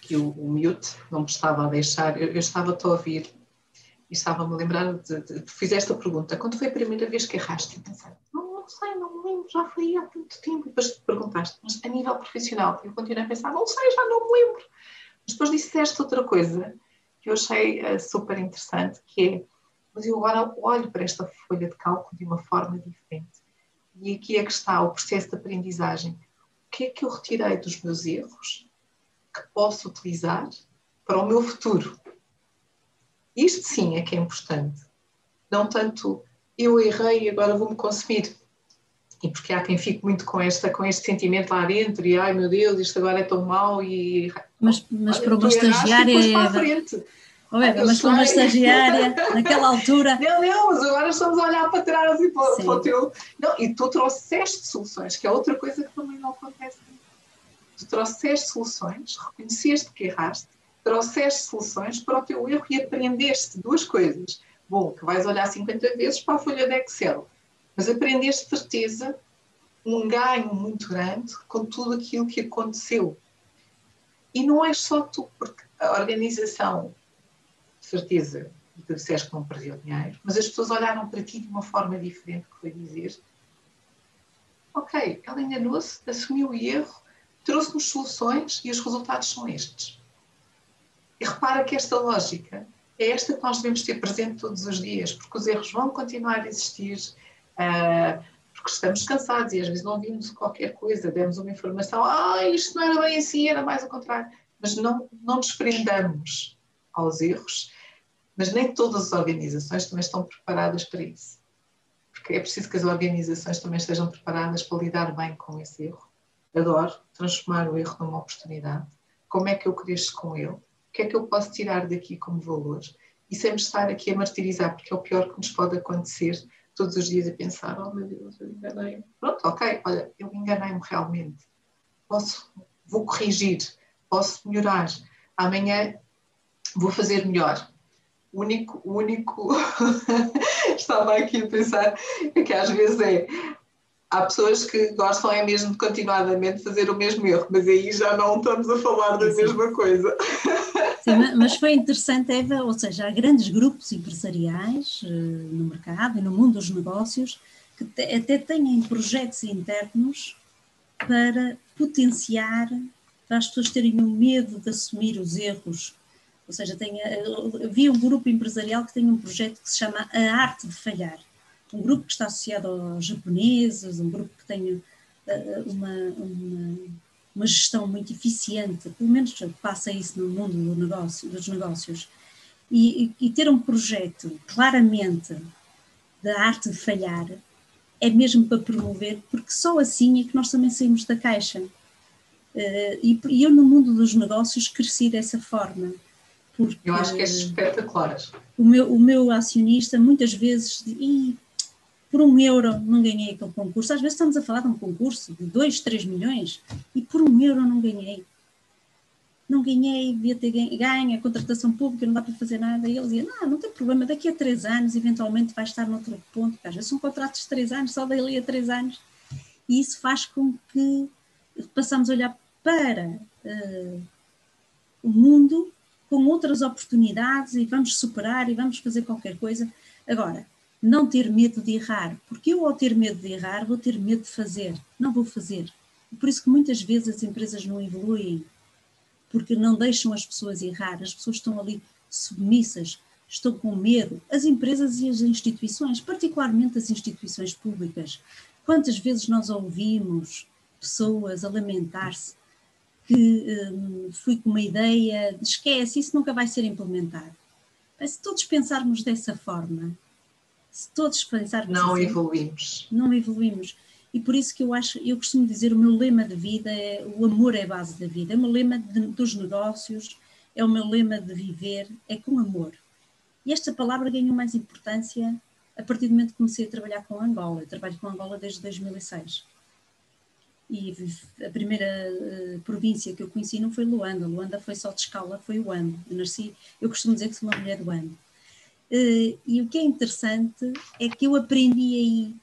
Que o, o mute não me estava a deixar, eu, eu estava-te a ouvir e estava-me a lembrar de, de, fizeste a pergunta, quando foi a primeira vez que erraste? Pensei, não, não sei, não me lembro, já foi há tanto tempo. E depois te perguntaste, mas a nível profissional, eu continuei a pensar, não sei, já não me lembro. Depois disseste outra coisa que eu achei uh, super interessante, que é, mas eu agora olho para esta folha de cálculo de uma forma diferente. E aqui é que está o processo de aprendizagem. O que é que eu retirei dos meus erros que posso utilizar para o meu futuro? Isto sim é que é importante. Não tanto eu errei e agora vou-me consumir. E porque há quem fique muito com, esta, com este sentimento lá dentro e ai meu Deus, isto agora é tão mau e. Mas, mas para uma estagiária. É... Oh, Eva, mas para uma estagiária, naquela altura. Não, não, mas agora estamos a olhar para trás e para, para o teu. Não, e tu trouxeste soluções, que é outra coisa que também não acontece. Tu trouxeste soluções, reconheceste que erraste trouxeste soluções para o teu erro e aprendeste duas coisas. Bom, que vais olhar 50 vezes para a folha de Excel, mas aprendeste certeza um ganho muito grande com tudo aquilo que aconteceu. E não és só tu, porque a organização, de certeza, tu disseste que não perdeu dinheiro, mas as pessoas olharam para ti de uma forma diferente, que foi dizer ok, ela enganou-se, assumiu o erro, trouxe-nos soluções e os resultados são estes. E repara que esta lógica é esta que nós devemos ter presente todos os dias, porque os erros vão continuar a existir, uh, porque estamos cansados e às vezes não vimos qualquer coisa, demos uma informação, ah, isto não era bem assim, era mais ao contrário. Mas não, não nos prendamos aos erros, mas nem todas as organizações também estão preparadas para isso. Porque é preciso que as organizações também estejam preparadas para lidar bem com esse erro. Adoro transformar o erro numa oportunidade. Como é que eu cresço com ele? o que é que eu posso tirar daqui como valor? E sem me estar aqui a martirizar, porque é o pior que nos pode acontecer todos os dias a pensar, oh meu Deus, eu enganei-me. Pronto, ok, olha, eu enganei-me realmente. Posso, vou corrigir, posso melhorar. Amanhã vou fazer melhor. O único, o único estava aqui a pensar é que às vezes é há pessoas que gostam é mesmo de continuadamente fazer o mesmo erro, mas aí já não estamos a falar da Sim. mesma coisa. Sim, mas foi interessante, Eva, ou seja, há grandes grupos empresariais eh, no mercado e no mundo dos negócios que até têm projetos internos para potenciar, para as pessoas terem o medo de assumir os erros. Ou seja, tem, eh, havia um grupo empresarial que tem um projeto que se chama A Arte de Falhar um grupo que está associado aos japoneses, um grupo que tem uh, uma, uma, uma, gestão muito eficiente, pelo menos passa isso no mundo do negócio, dos negócios, e, e, ter um projeto claramente da arte de falhar é mesmo para promover, porque só assim é que nós também saímos da caixa. Uh, e, e eu no mundo dos negócios cresci dessa forma, Porque Eu acho que é espetacular. O meu, o meu acionista muitas vezes e por um euro não ganhei aquele concurso. Às vezes estamos a falar de um concurso de 2, 3 milhões e por um euro não ganhei. Não ganhei, devia ter ganho, a contratação pública, não dá para fazer nada. E ele dizia: Não, não tem problema, daqui a três anos, eventualmente vai estar noutro ponto. Às vezes são contratos de três anos, só dali a três anos. E isso faz com que passamos a olhar para uh, o mundo com outras oportunidades e vamos superar e vamos fazer qualquer coisa. Agora, não ter medo de errar, porque eu ao ter medo de errar vou ter medo de fazer, não vou fazer. Por isso que muitas vezes as empresas não evoluem, porque não deixam as pessoas errar, as pessoas estão ali submissas, estão com medo. As empresas e as instituições, particularmente as instituições públicas. Quantas vezes nós ouvimos pessoas a lamentar-se que um, fui com uma ideia, esquece, isso nunca vai ser implementado. Mas se todos pensarmos dessa forma, se todos pensarmos não assim, evoluímos. Não evoluímos. E por isso que eu acho, eu costumo dizer, o meu lema de vida é o amor é a base da vida, é o meu lema de, dos negócios, é o meu lema de viver, é com amor. E esta palavra ganhou mais importância a partir do momento que comecei a trabalhar com Angola. Eu trabalho com Angola desde 2006 e a primeira uh, província que eu conheci não foi Luanda, Luanda foi só de escala, foi o ano. Eu nasci, eu costumo dizer que sou uma mulher do ano. Uh, e o que é interessante é que eu aprendi aí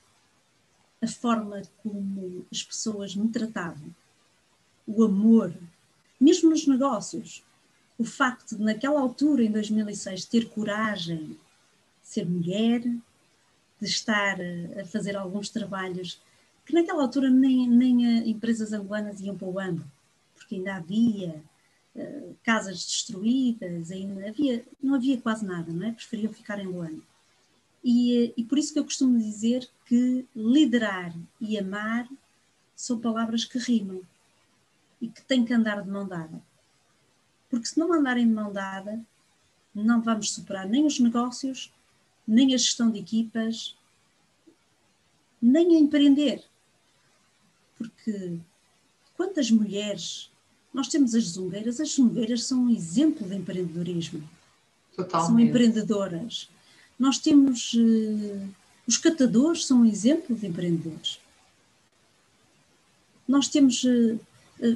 a forma como as pessoas me tratavam, o amor, mesmo nos negócios. O facto de, naquela altura, em 2006, ter coragem de ser mulher, de estar a fazer alguns trabalhos que naquela altura nem, nem empresas angolanas iam para o AMBO, porque ainda havia uh, casas destruídas, ainda havia, não havia quase nada, não é? Preferiam ficar em Luanda. E, e por isso que eu costumo dizer que liderar e amar são palavras que rimam e que têm que andar de mão dada. Porque se não andarem de mão dada, não vamos superar nem os negócios, nem a gestão de equipas, nem a empreender porque quantas mulheres nós temos as zungueiras, as zungueiras são um exemplo de empreendedorismo. Totalmente. São empreendedoras. Nós temos uh, os catadores são um exemplo de empreendedores. Nós temos uh,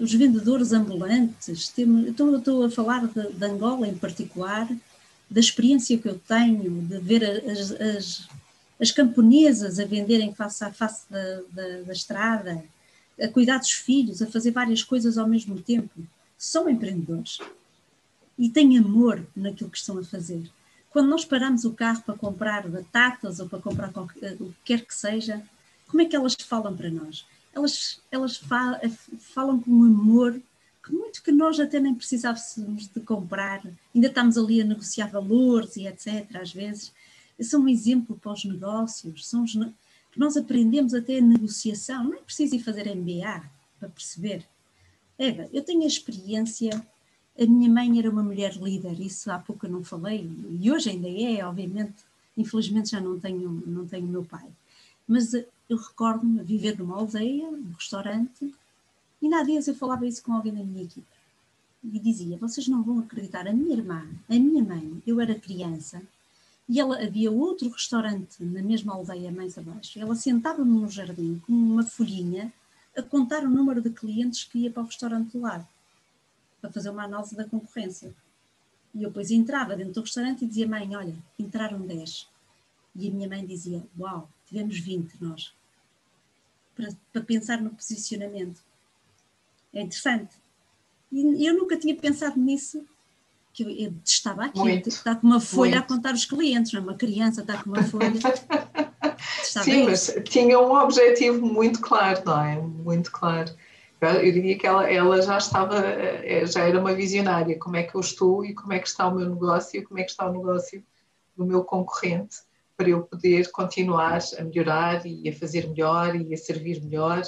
os vendedores ambulantes, temos, eu estou a falar de, de, Angola em particular, da experiência que eu tenho de ver as, as, as camponesas a venderem face a face da, da, da estrada, a cuidar dos filhos, a fazer várias coisas ao mesmo tempo. São empreendedores e têm amor naquilo que estão a fazer. Quando nós paramos o carro para comprar batatas ou para comprar qualquer, o que quer que seja, como é que elas falam para nós? Elas, elas falam com um amor que muito que nós até nem precisávamos de comprar, ainda estamos ali a negociar valores e etc. Às vezes, são um exemplo para os negócios, são os, nós aprendemos até a negociação, não é preciso ir fazer MBA para perceber. Eva, eu tenho a experiência, a minha mãe era uma mulher líder, isso há pouco eu não falei, e hoje ainda é, obviamente, infelizmente já não tenho, não tenho meu pai. Mas eh, eu recordo-me viver numa aldeia, num restaurante, e há dias eu falava isso com alguém da minha equipe. E dizia: Vocês não vão acreditar, a minha irmã, a minha mãe, eu era criança, e ela havia outro restaurante na mesma aldeia mais abaixo. Ela sentava-me no jardim com uma folhinha a contar o número de clientes que ia para o restaurante do lado, para fazer uma análise da concorrência. E eu depois entrava dentro do restaurante e dizia: Mãe, olha, entraram 10. E a minha mãe dizia: Uau, tivemos 20 nós. Para, para pensar no posicionamento. É interessante. E eu nunca tinha pensado nisso que eu estava aqui, Muito. está com uma folha Muito. a contar os clientes, não é? Uma criança está com uma folha. Sim, mas tinha um objetivo muito claro, não é? Muito claro. Eu diria que ela, ela já estava, eh, já era uma visionária, como é que eu estou e como é que está o meu negócio e como é que está o negócio do meu concorrente, para eu poder continuar a melhorar e a fazer melhor e a servir melhor.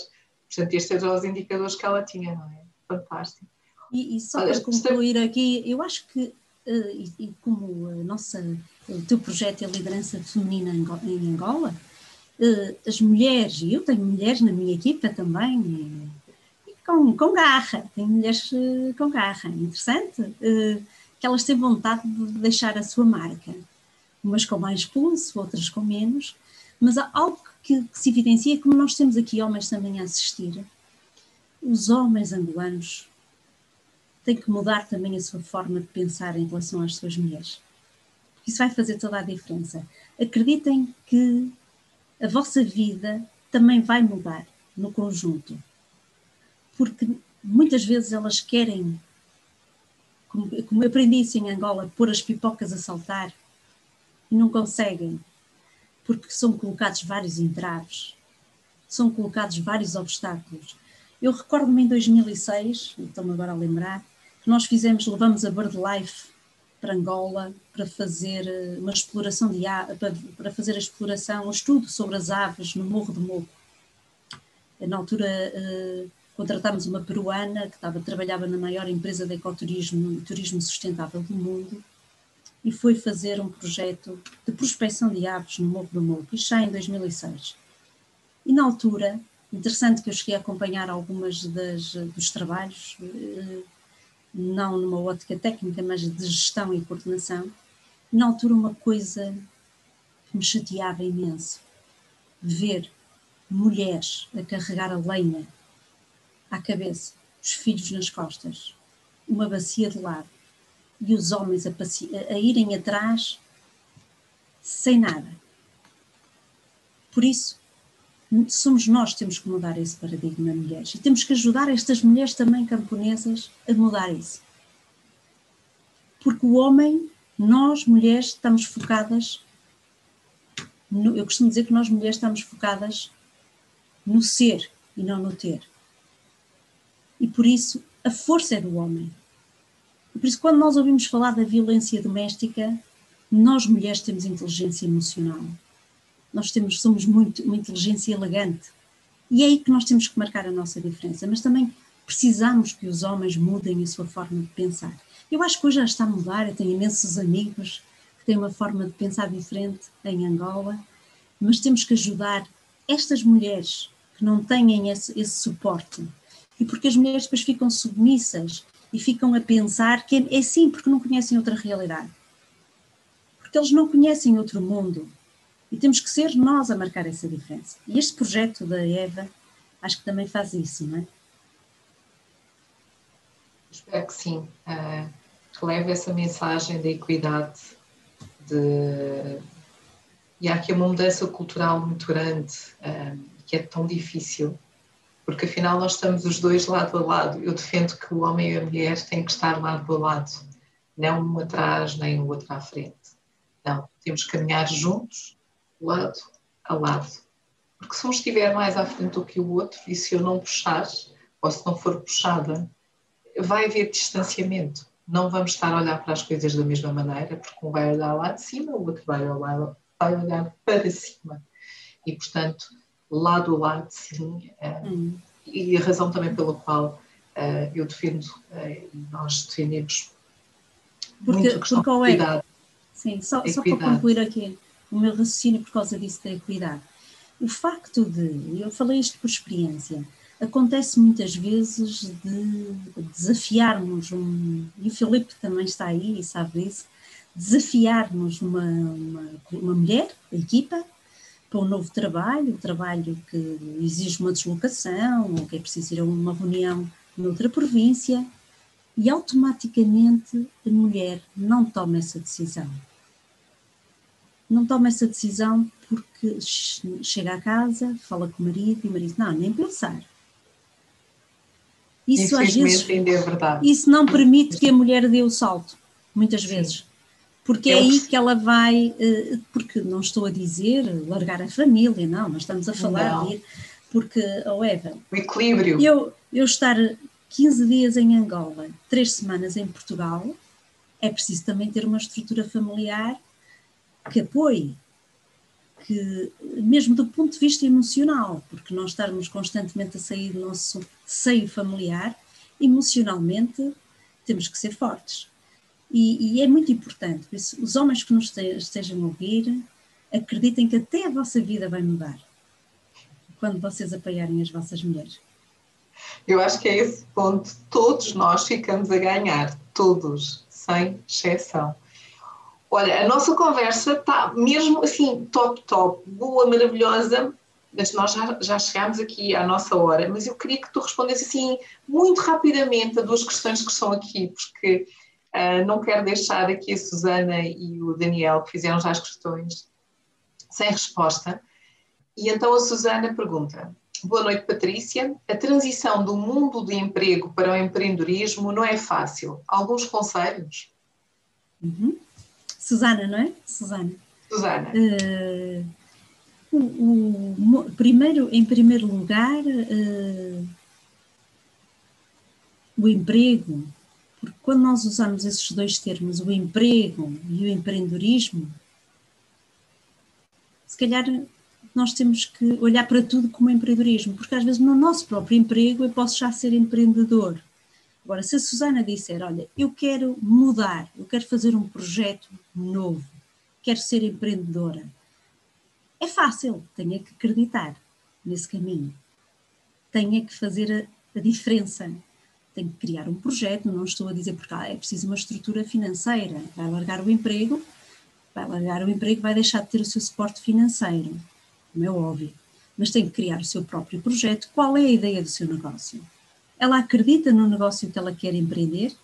Portanto, estes eram os indicadores que ela tinha, não é? Fantástico. E, e só Olha, para concluir aqui, eu acho que, uh, e, e, como a nossa, o teu projeto é a liderança feminina em Angola, uh, as mulheres, e eu tenho mulheres na minha equipa também, e, com, com garra, tenho mulheres com garra, interessante, que elas têm vontade de deixar a sua marca. Umas com mais pulso, outras com menos, mas há algo que, que se evidencia, como nós temos aqui homens também a assistir, os homens angolanos têm que mudar também a sua forma de pensar em relação às suas mulheres. Isso vai fazer toda a diferença. Acreditem que a vossa vida também vai mudar no conjunto. Porque muitas vezes elas querem, como, como eu aprendi isso em Angola, pôr as pipocas a saltar e não conseguem porque são colocados vários entraves, são colocados vários obstáculos. Eu recordo-me em 2006, estou-me agora a lembrar, que nós fizemos, levamos a BirdLife para Angola para fazer eh, uma exploração de para fazer a exploração, um estudo sobre as aves no Morro do Moco. Na altura uh, contratámos uma peruana que estava, trabalhava na maior empresa de ecoturismo e turismo sustentável do mundo e foi fazer um projeto de prospecção de aves no Morro do Morro, isto já em 2006. E na altura, interessante que eu cheguei a acompanhar algumas das, dos trabalhos, eh, não numa ótica técnica, mas de gestão e coordenação, na altura uma coisa que me chateava imenso, ver mulheres a carregar a lenha à cabeça, os filhos nas costas, uma bacia de lado, e os homens a, a irem atrás sem nada. Por isso, somos nós que temos que mudar esse paradigma, mulheres. E temos que ajudar estas mulheres também camponesas a mudar isso. Porque o homem, nós mulheres, estamos focadas. No, eu costumo dizer que nós mulheres estamos focadas no ser e não no ter. E por isso, a força é do homem. Por isso, quando nós ouvimos falar da violência doméstica, nós mulheres temos inteligência emocional. Nós temos, somos muito, uma inteligência elegante. E é aí que nós temos que marcar a nossa diferença. Mas também precisamos que os homens mudem a sua forma de pensar. Eu acho que hoje já está a mudar. Eu tenho imensos amigos que têm uma forma de pensar diferente em Angola. Mas temos que ajudar estas mulheres que não têm esse, esse suporte. E porque as mulheres depois ficam submissas e ficam a pensar que é, é sim porque não conhecem outra realidade. Porque eles não conhecem outro mundo. E temos que ser nós a marcar essa diferença. E este projeto da Eva, acho que também faz isso, não é? Espero que sim. Uh, que leve essa mensagem da equidade, de... e há aqui uma mudança cultural muito grande, uh, que é tão difícil porque afinal nós estamos os dois lado a lado. Eu defendo que o homem e a mulher têm que estar lado a lado, não um atrás nem o outro à frente. Não, temos que caminhar juntos, lado a lado. Porque se um estiver mais à frente do que o outro, e se eu não puxar, ou se não for puxada, vai haver distanciamento. Não vamos estar a olhar para as coisas da mesma maneira, porque um vai olhar lá de cima, o outro vai olhar, vai olhar para cima. E, portanto, lado a lado, sim. Hum. E a razão também pela qual uh, eu defendo uh, e nós defendemos porque, muito a questão porque, da equidade. Sim, só, só para concluir aqui o meu raciocínio por causa disso da equidade. O facto de, eu falei isto por experiência, acontece muitas vezes de desafiarmos um, e o Filipe também está aí e sabe disso, desafiarmos uma, uma, uma mulher, a equipa, para um novo trabalho, um trabalho que exige uma deslocação, ou que é preciso ir a uma reunião noutra província, e automaticamente a mulher não toma essa decisão. Não toma essa decisão porque chega a casa, fala com o marido e o marido, não, nem pensar. Isso às vezes, é isso não permite que a mulher dê o salto, muitas Sim. vezes porque é aí que ela vai, eh, porque não estou a dizer largar a família, não, mas estamos a falar de ir, porque, oh Eva, o equilíbrio. Eu, eu estar 15 dias em Angola, 3 semanas em Portugal, é preciso também ter uma estrutura familiar que apoie, que, mesmo do ponto de vista emocional, porque nós estarmos constantemente a sair do nosso seio familiar, emocionalmente temos que ser fortes. E, e, é muito importante, por isso, os homens que nos estejam a ouvir, acreditem que até a vossa vida vai mudar quando vocês apoiarem as vossas mulheres. Eu acho que é esse ponto, todos nós ficamos a ganhar, todos, sem exceção. Olha, a nossa conversa está mesmo assim, top, top, boa, maravilhosa, mas nós já, já chegámos aqui à nossa hora, mas eu queria que tu respondesse assim, muito rapidamente, a duas questões que estão aqui, porque uh, não quero deixar aqui a Susana e o Daniel, que fizeram já as questões, sem resposta. E então a Susana pergunta: Boa noite, Patrícia. A transição do mundo do emprego para o empreendedorismo não é fácil. Alguns conselhos? Uhum. Susana, não é? Susana. Susana. Uh, o, o, primeiro, em primeiro lugar, uh, o emprego, porque quando nós usamos esses dois termos, o emprego e o empreendedorismo, se calhar nós temos que olhar para tudo como empreendedorismo, porque às vezes no nosso próprio emprego eu posso já ser empreendedor. Agora, se a Susana disser, olha, eu quero mudar, eu quero fazer um projeto novo, quero ser empreendedora, é fácil, tenho que acreditar nesse caminho, tenho que fazer a, a diferença, tenho que criar um projeto, não estou a dizer porque ah, é preciso uma estrutura financeira, vai largar o emprego, vai largar o emprego, vai deixar de ter o seu suporte financeiro como é óbvio, mas tem que criar o seu próprio projeto. Qual é a ideia do seu negócio? Ela acredita no negócio que ela quer empreender?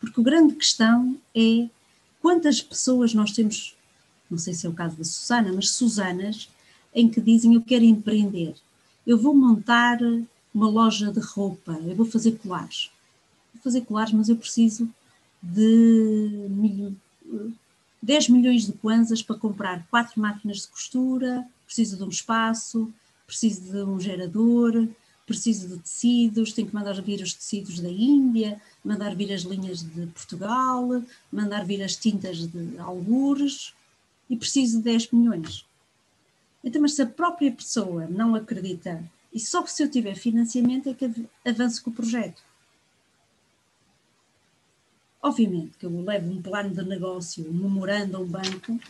Porque a grande questão é quantas pessoas nós temos, não sei se é o caso da Susana, mas Susanas, em que dizem eu quero empreender, eu vou montar uma loja de roupa, eu vou fazer colares. Vou fazer colares, mas eu preciso de 10 milhões de kwanzas para comprar quatro máquinas de costura, preciso de um espaço, preciso de um gerador, preciso de tecidos, tenho que mandar vir os tecidos da Índia, mandar vir as linhas de Portugal, mandar vir as tintas de algures e preciso de 10 milhões. Então, mas se a própria pessoa não acredita e só se eu tiver financiamento é que avanço com o projeto. Obviamente que eu levo um plano de negócio, um memorando a um banco,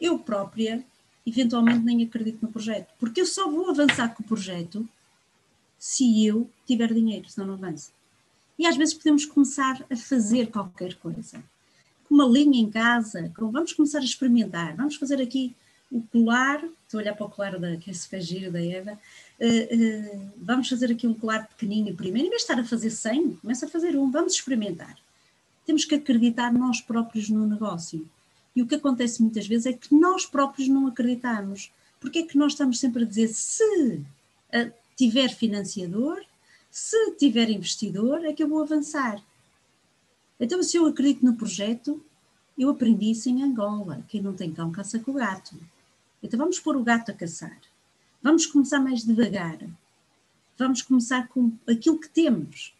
eu própria eventualmente nem acredito no projeto, porque eu só vou avançar com o projeto se eu tiver dinheiro, senão não avanço. E às vezes podemos começar a fazer qualquer coisa. Com uma linha em casa, vamos começar a experimentar, vamos fazer aqui o colar, estou a olhar para o colar da, que se fez giro da Eva, uh, uh, vamos fazer aqui um colar pequenino primeiro, em vez de estar a fazer 100, começa a fazer um, vamos experimentar. Temos que acreditar nós próprios no negócio e o que acontece muitas vezes é que nós próprios não acreditamos. Porque é que nós estamos sempre a dizer se uh, tiver financiador, se tiver investidor, é que eu vou avançar. Então, se eu acredito no projeto, eu aprendi isso em Angola. Quem não tem cão caça com o gato. Então, vamos pôr o gato a caçar. Vamos começar mais devagar. Vamos começar com aquilo que temos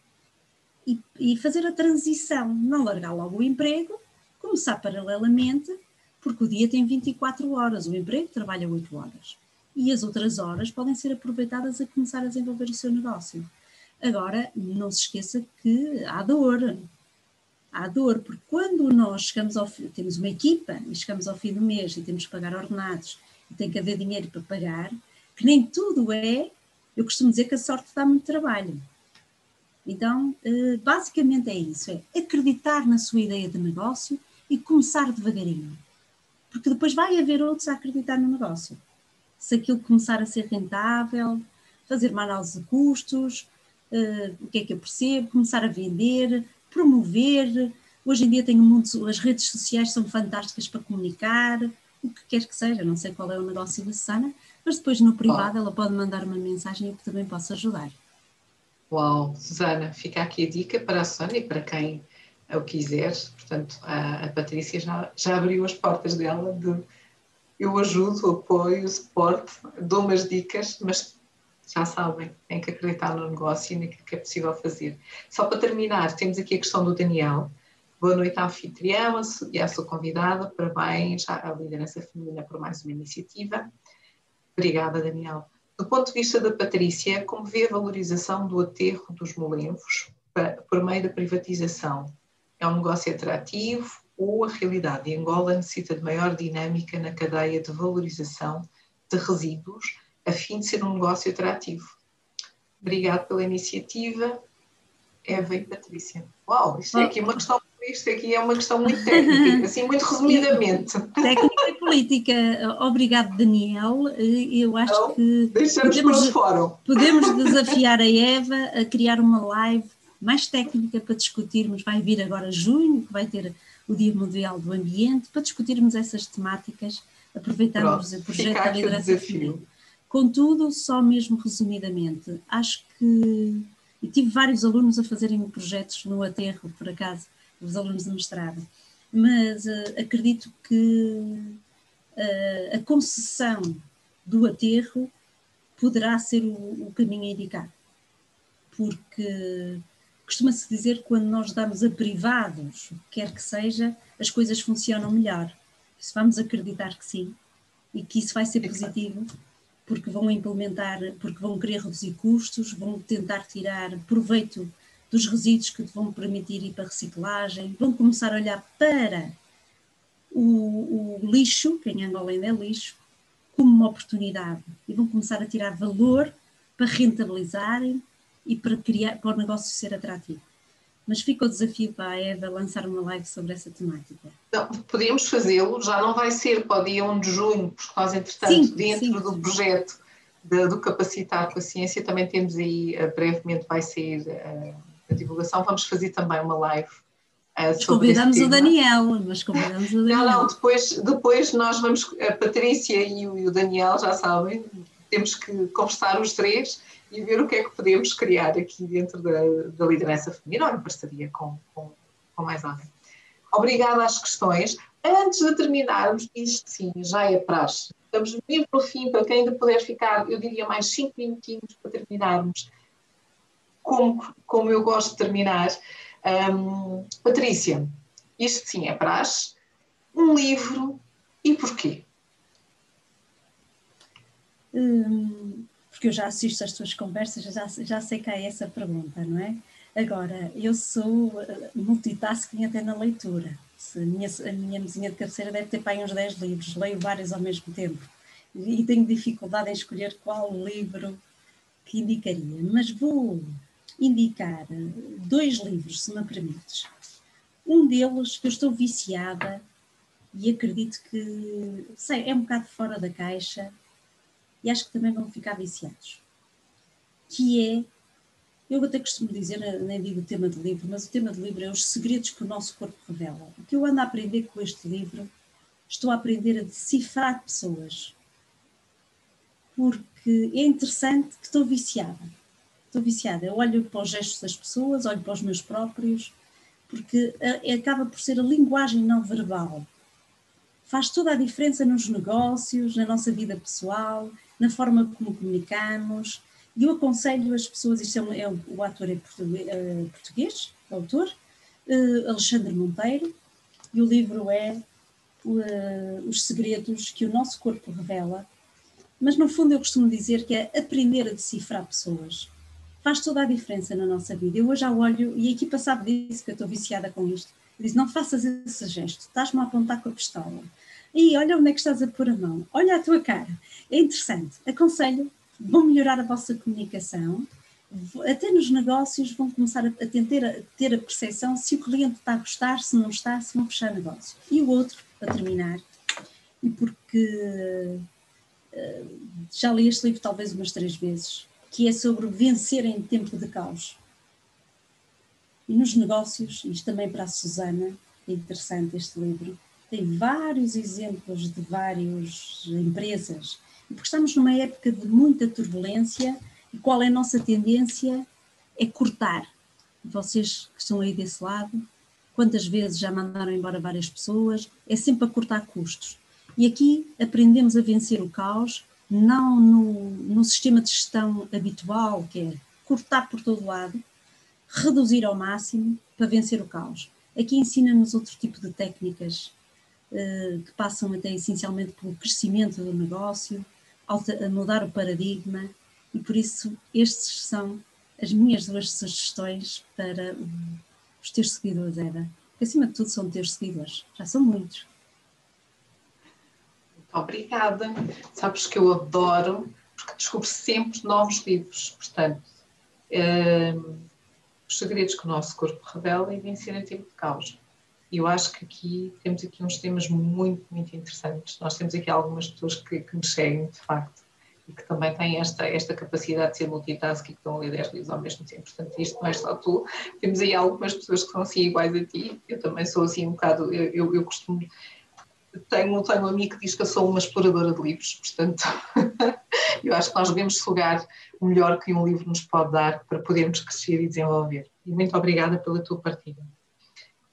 e, e fazer a transição. Não largar logo o emprego começar paralelamente, porque o dia tem 24 horas, o emprego trabalha 8 horas. E as outras horas podem ser aproveitadas a começar a desenvolver o seu negócio. Agora, não se esqueça que há dor. Há dor, porque quando nós chegamos ao fim, temos uma equipa e chegamos ao fim do mês e temos que pagar ordenados e tem que haver dinheiro para pagar, que nem tudo é, eu costumo dizer que a sorte dá muito trabalho. Então, eh, basicamente é isso: é acreditar na sua ideia de negócio e começar devagarinho. Porque depois vai haver outros a acreditar no negócio. Se aquilo começar a ser rentável, fazer uma análise de custos, uh, o que é que eu percebo, começar a vender, promover. Hoje em dia tem um mundo, as redes sociais são fantásticas para comunicar, o que quer que seja, não sei qual é o negócio da Susana, mas depois no privado ela pode mandar uma mensagem e eu também posso ajudar. Uau, Susana, fica aqui a dica para a Susana e para quem o quiser. Portanto, a, a Patrícia já, já abriu as portas dela de eu ajudo, apoio, suporte, dou umas dicas, mas já sabem, tem que acreditar no negócio e naquilo que é possível fazer. Só para terminar, temos aqui a questão do Daniel. Boa noite à anfitriã e à sua convidada. Parabéns à liderança feminina por mais uma iniciativa. Obrigada, Daniel. Do ponto de vista da Patrícia, como vê a valorização do aterro dos molenvos por meio da privatização? É um negócio atrativo ou a realidade de Angola necessita de maior dinâmica na cadeia de valorização de resíduos a fim de ser um negócio atrativo? Obrigado pela iniciativa, Eva e Patrícia. Uau, isto é aqui uma questão isto aqui é uma questão muito técnica, assim, muito resumidamente. Técnica e política. Obrigado, Daniel. Eu acho então, que podemos, podemos desafiar a Eva a criar uma live mais técnica para discutirmos. Vai vir agora junho, que vai ter o Dia Mundial do Ambiente, para discutirmos essas temáticas, aproveitarmos Pronto, o projeto da liderança feminina. Contudo, só mesmo resumidamente, acho que e tive vários alunos a fazerem projetos no aterro, por acaso, os alunos de mestrado, mas uh, acredito que uh, a concessão do aterro poderá ser o, o caminho a indicar, porque costuma-se dizer que quando nós damos a privados, quer que seja, as coisas funcionam melhor. Se vamos acreditar que sim, e que isso vai ser positivo, porque vão implementar, porque vão querer reduzir custos, vão tentar tirar proveito dos resíduos que vão permitir ir para reciclagem, vão começar a olhar para o, o lixo, que em Angola ainda é lixo, como uma oportunidade e vão começar a tirar valor para rentabilizarem e para, criar, para o negócio ser atrativo. Mas fica o desafio para a Eva lançar uma live sobre essa temática. Não, podíamos fazê-lo, já não vai ser para o dia 1 de junho, porque nós, entretanto, sim, dentro sim, do projeto de, do Capacitar com a Ciência, também temos aí, uh, brevemente vai ser uh, a divulgação, vamos fazer também uma live Uh, convidamos o Daniel, mas convidamos o Daniel. Não, não, depois, depois nós vamos, a Patrícia e o, e o, Daniel já sabem, temos que conversar os três e ver o que é que podemos criar aqui dentro da, da liderança feminina ou em parceria com, com, com mais alguém. Obrigada às questões. Antes de terminarmos, isto sim, já é praxe. Estamos mesmo no fim, para quem ainda puder ficar, eu diria mais cinco minutinhos para terminarmos, como, como eu gosto de terminar. Um, Patrícia, isto sim é praxe. Um livro e porquê? Hum, porque eu já assisto às tuas conversas, já, já sei que há essa pergunta, não é? Agora, eu sou eh, multitasking até na leitura. A minha, a minha mesinha de cabeceira deve ter para aí uns 10 livros, leio vários ao mesmo tempo. E tenho dificuldade em escolher qual livro que indicaria. Mas vou indicar dois livros, se me permites. Um deles que eu estou viciada e acredito que, sei, é um bocado fora da caixa, e acho que também vão ficar viciados. Que é, eu até costumo dizer, nem digo o tema do livro, mas o tema do livro é os segredos que o nosso corpo revela. O que eu ando a aprender com este livro, estou a aprender a decifrar pessoas. Porque é interessante que estou viciada. Estou viciada. Eu olho para os gestos das pessoas, olho para os meus próprios, porque acaba por ser a linguagem não verbal. Faz toda a diferença nos negócios, na nossa vida pessoal, na forma como comunicamos. E eu aconselho as pessoas, isto é, um, é o ator é português, uh, português autor, uh, Alexandre Monteiro, e o livro é uh, Os Segredos que o Nosso Corpo Revela. Mas no fundo eu costumo dizer que é aprender a decifrar pessoas. Faz toda a diferença na nossa vida. Eu hoje já olho, e a equipa sabe disso, que eu estou viciada com isto. Diz: não faças esse gesto, estás-me a apontar com a pistola e olha onde é que estás a pôr a mão, olha a tua cara. É interessante. Aconselho, vão melhorar a vossa comunicação, até nos negócios vão começar a, ter, a ter a percepção se o cliente está a gostar, se não está, se vão fechar negócio. E o outro, para terminar, e porque uh, já li este livro talvez umas três vezes, que é sobre vencer em tempo de caos. E nos negócios, isto também para a Susana, é interessante este livro, tem vários exemplos de várias empresas, porque estamos numa época de muita turbulência e qual é a nossa tendência? É cortar. Vocês que estão aí desse lado, quantas vezes já mandaram embora várias pessoas, é sempre a cortar custos. E aqui aprendemos a vencer o caos, não no, no sistema de gestão habitual, que é cortar por todo lado, reduzir ao máximo para vencer o caos. Aqui ensina-nos outro tipo de técnicas que passam até essencialmente pelo crescimento do negócio, a mudar o paradigma, e por isso estes são as minhas duas sugestões para os teus seguidores, Eva. Porque acima de tudo são teus seguidores, já são muitos. Muito obrigada. Sabes que eu adoro, porque descubro sempre novos livros. Portanto, um, os segredos que o nosso corpo revela e vencer em tempo de caos eu acho que aqui temos aqui uns temas muito, muito interessantes. Nós temos aqui algumas pessoas que, que nos seguem, de facto, e que também têm esta, esta capacidade de ser multitasking, que estão a ler 10 livros ao mesmo tempo. Portanto, isto não é só tu. Temos aí algumas pessoas que são assim iguais a ti. Eu também sou assim um bocado, eu, eu, eu costumo. Tenho, tenho um amigo que diz que eu sou uma exploradora de livros, portanto, eu acho que nós devemos sugar o melhor que um livro nos pode dar para podermos crescer e desenvolver. E muito obrigada pela tua partilha.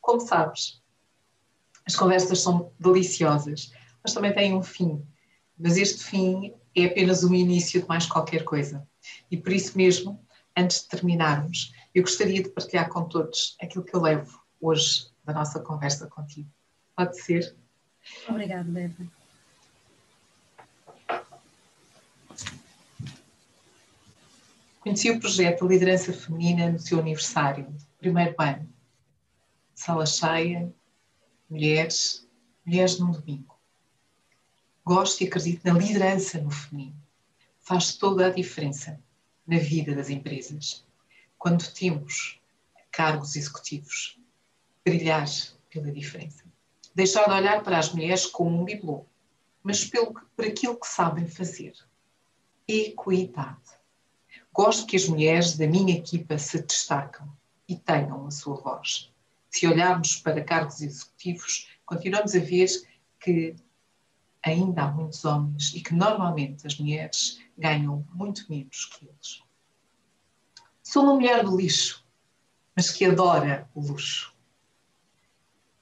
Como sabes, as conversas são deliciosas, mas também têm um fim. Mas este fim é apenas o início de mais qualquer coisa. E por isso mesmo, antes de terminarmos, eu gostaria de partilhar com todos aquilo que eu levo hoje da nossa conversa contigo. Pode ser? Obrigada, Débora. Conheci o projeto Liderança Feminina no seu aniversário, primeiro ano. Sala cheia, mulheres, mulheres num domingo gosto e acredito na liderança no feminino. Faz toda a diferença na vida das empresas. Quando temos cargos executivos, brilhar pela diferença. Deixar de olhar para as mulheres como um bibelô, mas pelo, por aquilo que sabem fazer. Equidade. Gosto que as mulheres da minha equipa se destacam e tenham a sua voz. Se olharmos para cargos executivos, continuamos a ver que ainda há muitos homens e que normalmente as mulheres ganham muito menos que eles. Sou uma mulher do lixo, mas que adora o luxo.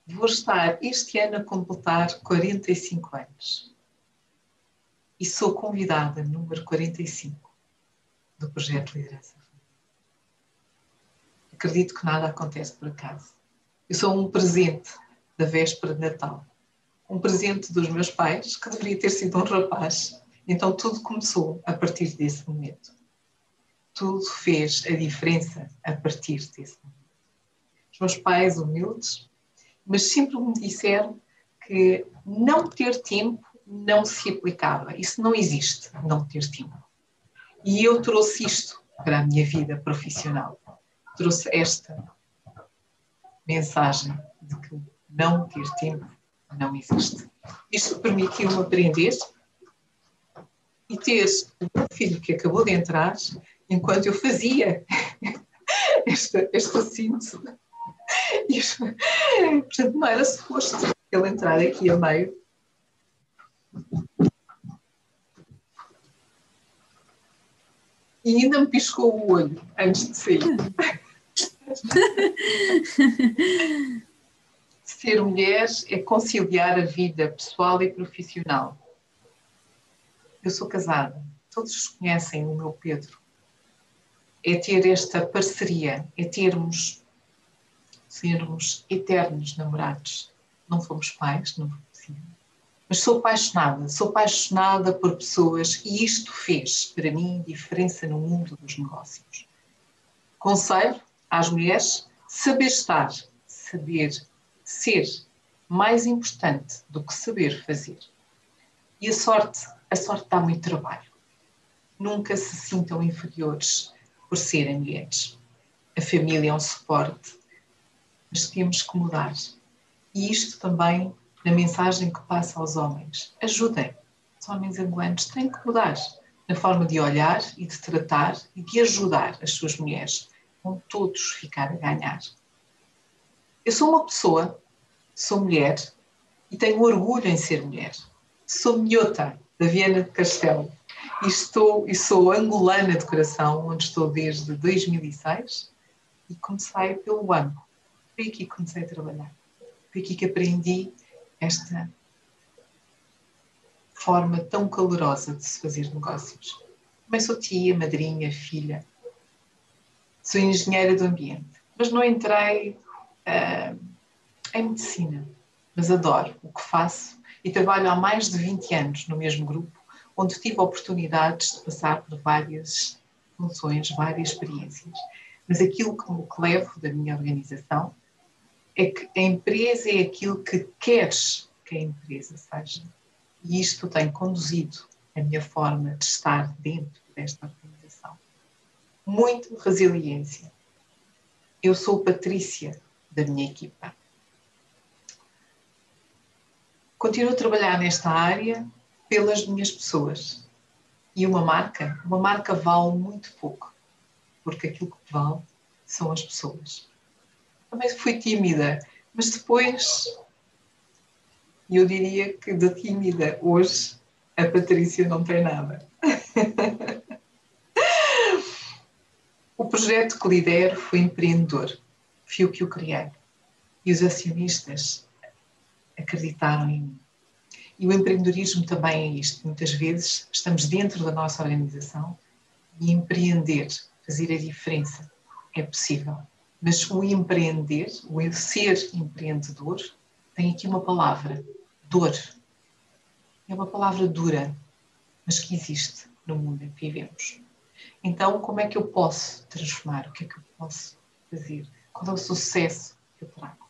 Vou estar este ano a completar 45 anos. E sou convidada número 45 do projeto Liderança. Acredito que nada acontece por acaso. Eu sou um presente da véspera de Natal um presente dos meus pais, que deveria ter sido um rapaz. Então tudo começou a partir desse momento. Tudo fez a diferença a partir desse momento. Os meus pais, humildes, mas sempre me disseram que não ter tempo não se aplicava. Isso não existe, não ter tempo. E eu trouxe isto para a minha vida profissional. Trouxe esta mensagem de que não ter tempo não existe. Isto permitiu-me aprender e ter o meu filho que acabou de entrar, enquanto eu fazia síntese. Isto, portanto, não era suposto ele entrar aqui a meio. E ainda me piscou o olho antes de sair. ser mulher é conciliar a vida pessoal e profissional. Eu sou casada, todos conhecem o meu Pedro. É ter esta parceria, é termos, sermos eternos namorados. Não fomos pais, não foi Mas sou apaixonada, sou apaixonada por pessoas e isto fez, para mim, diferença no mundo dos negócios. Conselho às mulheres: saber estar, saber ser mais importante do que saber fazer. E a sorte, a sorte dá muito trabalho. Nunca se sintam inferiores por serem mulheres. A família é um suporte, mas temos que mudar. E isto também na mensagem que passa aos homens. Ajudem. Os homens angolanos têm que mudar na forma de olhar e de tratar e de ajudar as suas mulheres. Vão todos ficar a ganhar. Eu sou uma pessoa, sou mulher e tenho orgulho em ser mulher. Sou minhota da Viana de Castelo e, estou, e sou angolana de coração, onde estou desde 2006 e comecei pelo banco. Foi aqui que comecei a trabalhar. Foi aqui que aprendi esta forma tão calorosa de se fazer negócios. Também sou tia, madrinha, filha. Sou engenheira do ambiente, mas não entrei uh, em medicina, mas adoro o que faço e trabalho há mais de 20 anos no mesmo grupo, onde tive oportunidades de passar por várias funções, várias experiências. Mas aquilo que, que levo da minha organização é que a empresa é aquilo que queres que a empresa seja. E isto tem conduzido a minha forma de estar dentro desta organização. Muito resiliência. Eu sou Patrícia da minha equipa. Continuo a trabalhar nesta área pelas minhas pessoas. E uma marca, uma marca vale muito pouco, porque aquilo que vale são as pessoas. Também fui tímida, mas depois eu diria que da tímida hoje a Patrícia não tem nada. o projeto que lidero foi empreendedor, fui o que o criei. E os acionistas acreditaram em mim. E o empreendedorismo também é isto. Muitas vezes estamos dentro da nossa organização e empreender, fazer a diferença, é possível. Mas o empreender, o ser empreendedor, tem aqui uma palavra: dor. É uma palavra dura, mas que existe no mundo em que vivemos. Então, como é que eu posso transformar? O que é que eu posso fazer? Qual é o sucesso que eu trago?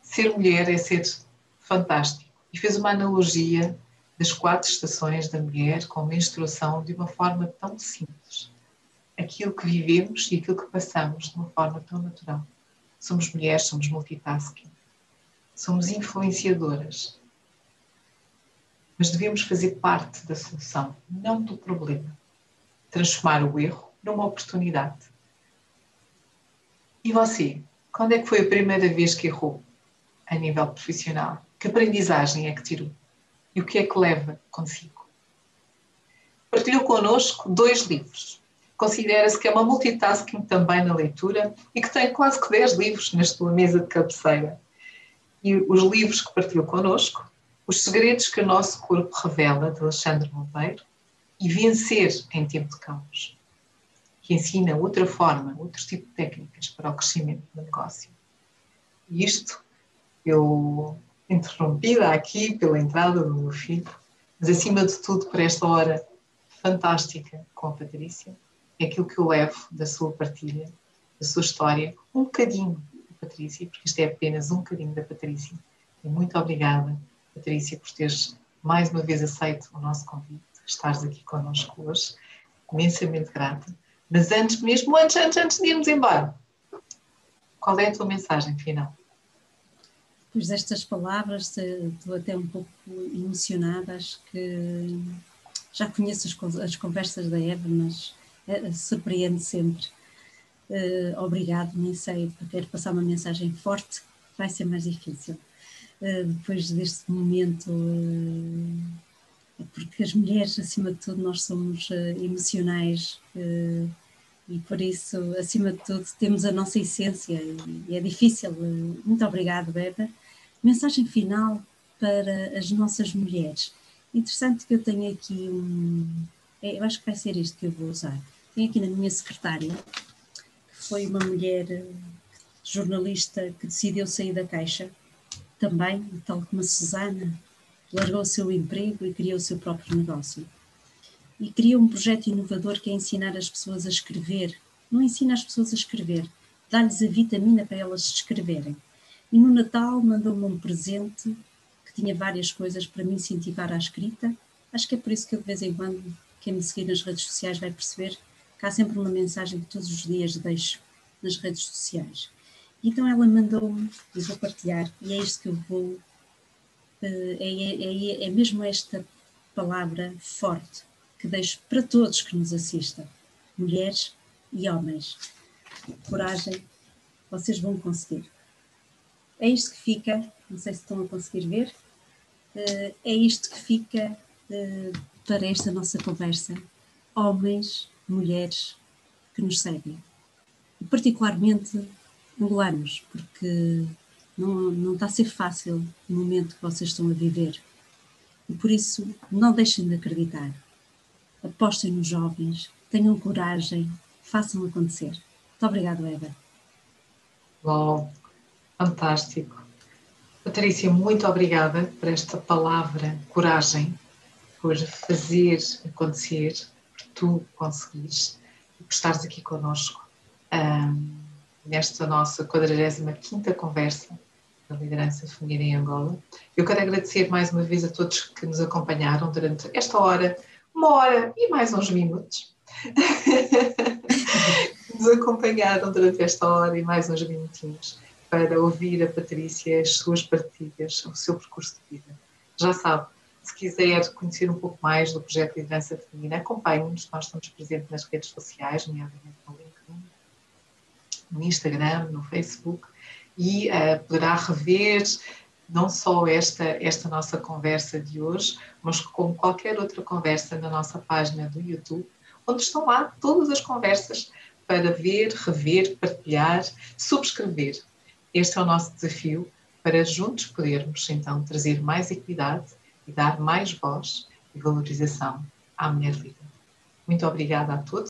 Ser mulher é ser fantástico. E fez uma analogia das quatro estações da mulher com a menstruação de uma forma tão simples. Aquilo que vivemos e aquilo que passamos de uma forma tão natural. Somos mulheres, somos multitasking, somos influenciadoras. Mas devemos fazer parte da solução, não do problema. Transformar o erro numa oportunidade. E você? Quando é que foi a primeira vez que errou a nível profissional? Que aprendizagem é que tirou? E o que é que leva consigo? Partilhou connosco dois livros. Considera-se que é uma multitasking também na leitura e que tem quase que 10 livros na sua mesa de cabeceira. E os livros que partilhou connosco, Os Segredos que o Nosso Corpo Revela, de Alexandre Monteiro, e Vencer em Tempo de Caos, que ensina outra forma, outro tipo de técnicas para o crescimento do negócio. E isto eu interrompida aqui pela entrada do meu filho, mas acima de tudo por esta hora fantástica com a Patrícia, é aquilo que eu levo da sua partilha, da sua história, um bocadinho da Patrícia, porque isto é apenas um bocadinho da Patrícia. E muito obrigada, Patrícia, por teres mais uma vez aceito o nosso convite, estares aqui connosco hoje, imensamente grata. Mas antes, mesmo antes, antes, antes de irmos embora, qual é a tua mensagem final? depois destas palavras, estou até um pouco emocionada, acho que já conheço as, as conversas da Eva, mas é, surpreende sempre. Uh, obrigado, nem sei, quero passar uma mensagem forte, vai ser mais difícil. Uh, depois deste momento, uh, porque as mulheres, acima de tudo, nós somos emocionais e por isso, acima de tudo, temos a nossa essência e é difícil. Muito obrigado, Beba. Mensagem final para as nossas mulheres. Interessante que eu tenho aqui um. É, eu acho que vai ser isto que eu vou usar. Tenho aqui na minha secretária, que foi uma mulher jornalista que decidiu sair da caixa, também, tal como a Susana, largou o seu emprego e criou o seu próprio negócio. E criou um projeto inovador que é ensinar as pessoas a escrever. Não ensina as pessoas a escrever, dá-lhes a vitamina para elas escreverem. E no Natal mandou-me um presente que tinha várias coisas para me incentivar à escrita. Acho que é por isso que eu de vez em quando, quem me seguir nas redes sociais vai perceber que há sempre uma mensagem que todos os dias deixo nas redes sociais. Então ela mandou-me, e vou partilhar, e é isto que eu vou. Eh, é, é, é, é mesmo esta palavra forte que deixo para todos que nos assistam, mulheres e homens. Coragem, vocês vão conseguir. É isto que fica, não sei se estão a conseguir ver, eh, é isto que fica eh, para esta nossa conversa. Homens, mulheres que nos seguem. Particularmente angolanos, porque não, não está a ser fácil o momento que vocês estão a viver. E por isso, não deixem de acreditar. Apostem nos jovens, tenham coragem, façam acontecer. Muito obrigada, Eva. Bom, Fantástico. Patrícia, muito obrigada por esta palavra, coragem, por fazer acontecer, por tu conseguires por estares aqui connosco um, nesta nossa 45 conversa da liderança feminina em Angola. Eu quero agradecer mais uma vez a todos que nos acompanharam durante esta hora, uma hora e mais uns minutos. nos acompanharam durante esta hora e mais uns minutinhos para ouvir a Patrícia, as suas partilhas, o seu percurso de vida. Já sabe, se quiser conhecer um pouco mais do projeto de Liderança Feminina, acompanhe-nos. Nós estamos presentes nas redes sociais, nomeadamente no LinkedIn, no Instagram, no Facebook, e uh, poderá rever não só esta, esta nossa conversa de hoje, mas como qualquer outra conversa na nossa página do YouTube, onde estão lá todas as conversas para ver, rever, partilhar, subscrever. Este é o nosso desafio para juntos podermos então trazer mais equidade e dar mais voz e valorização à mulher líder. Muito obrigada a todos.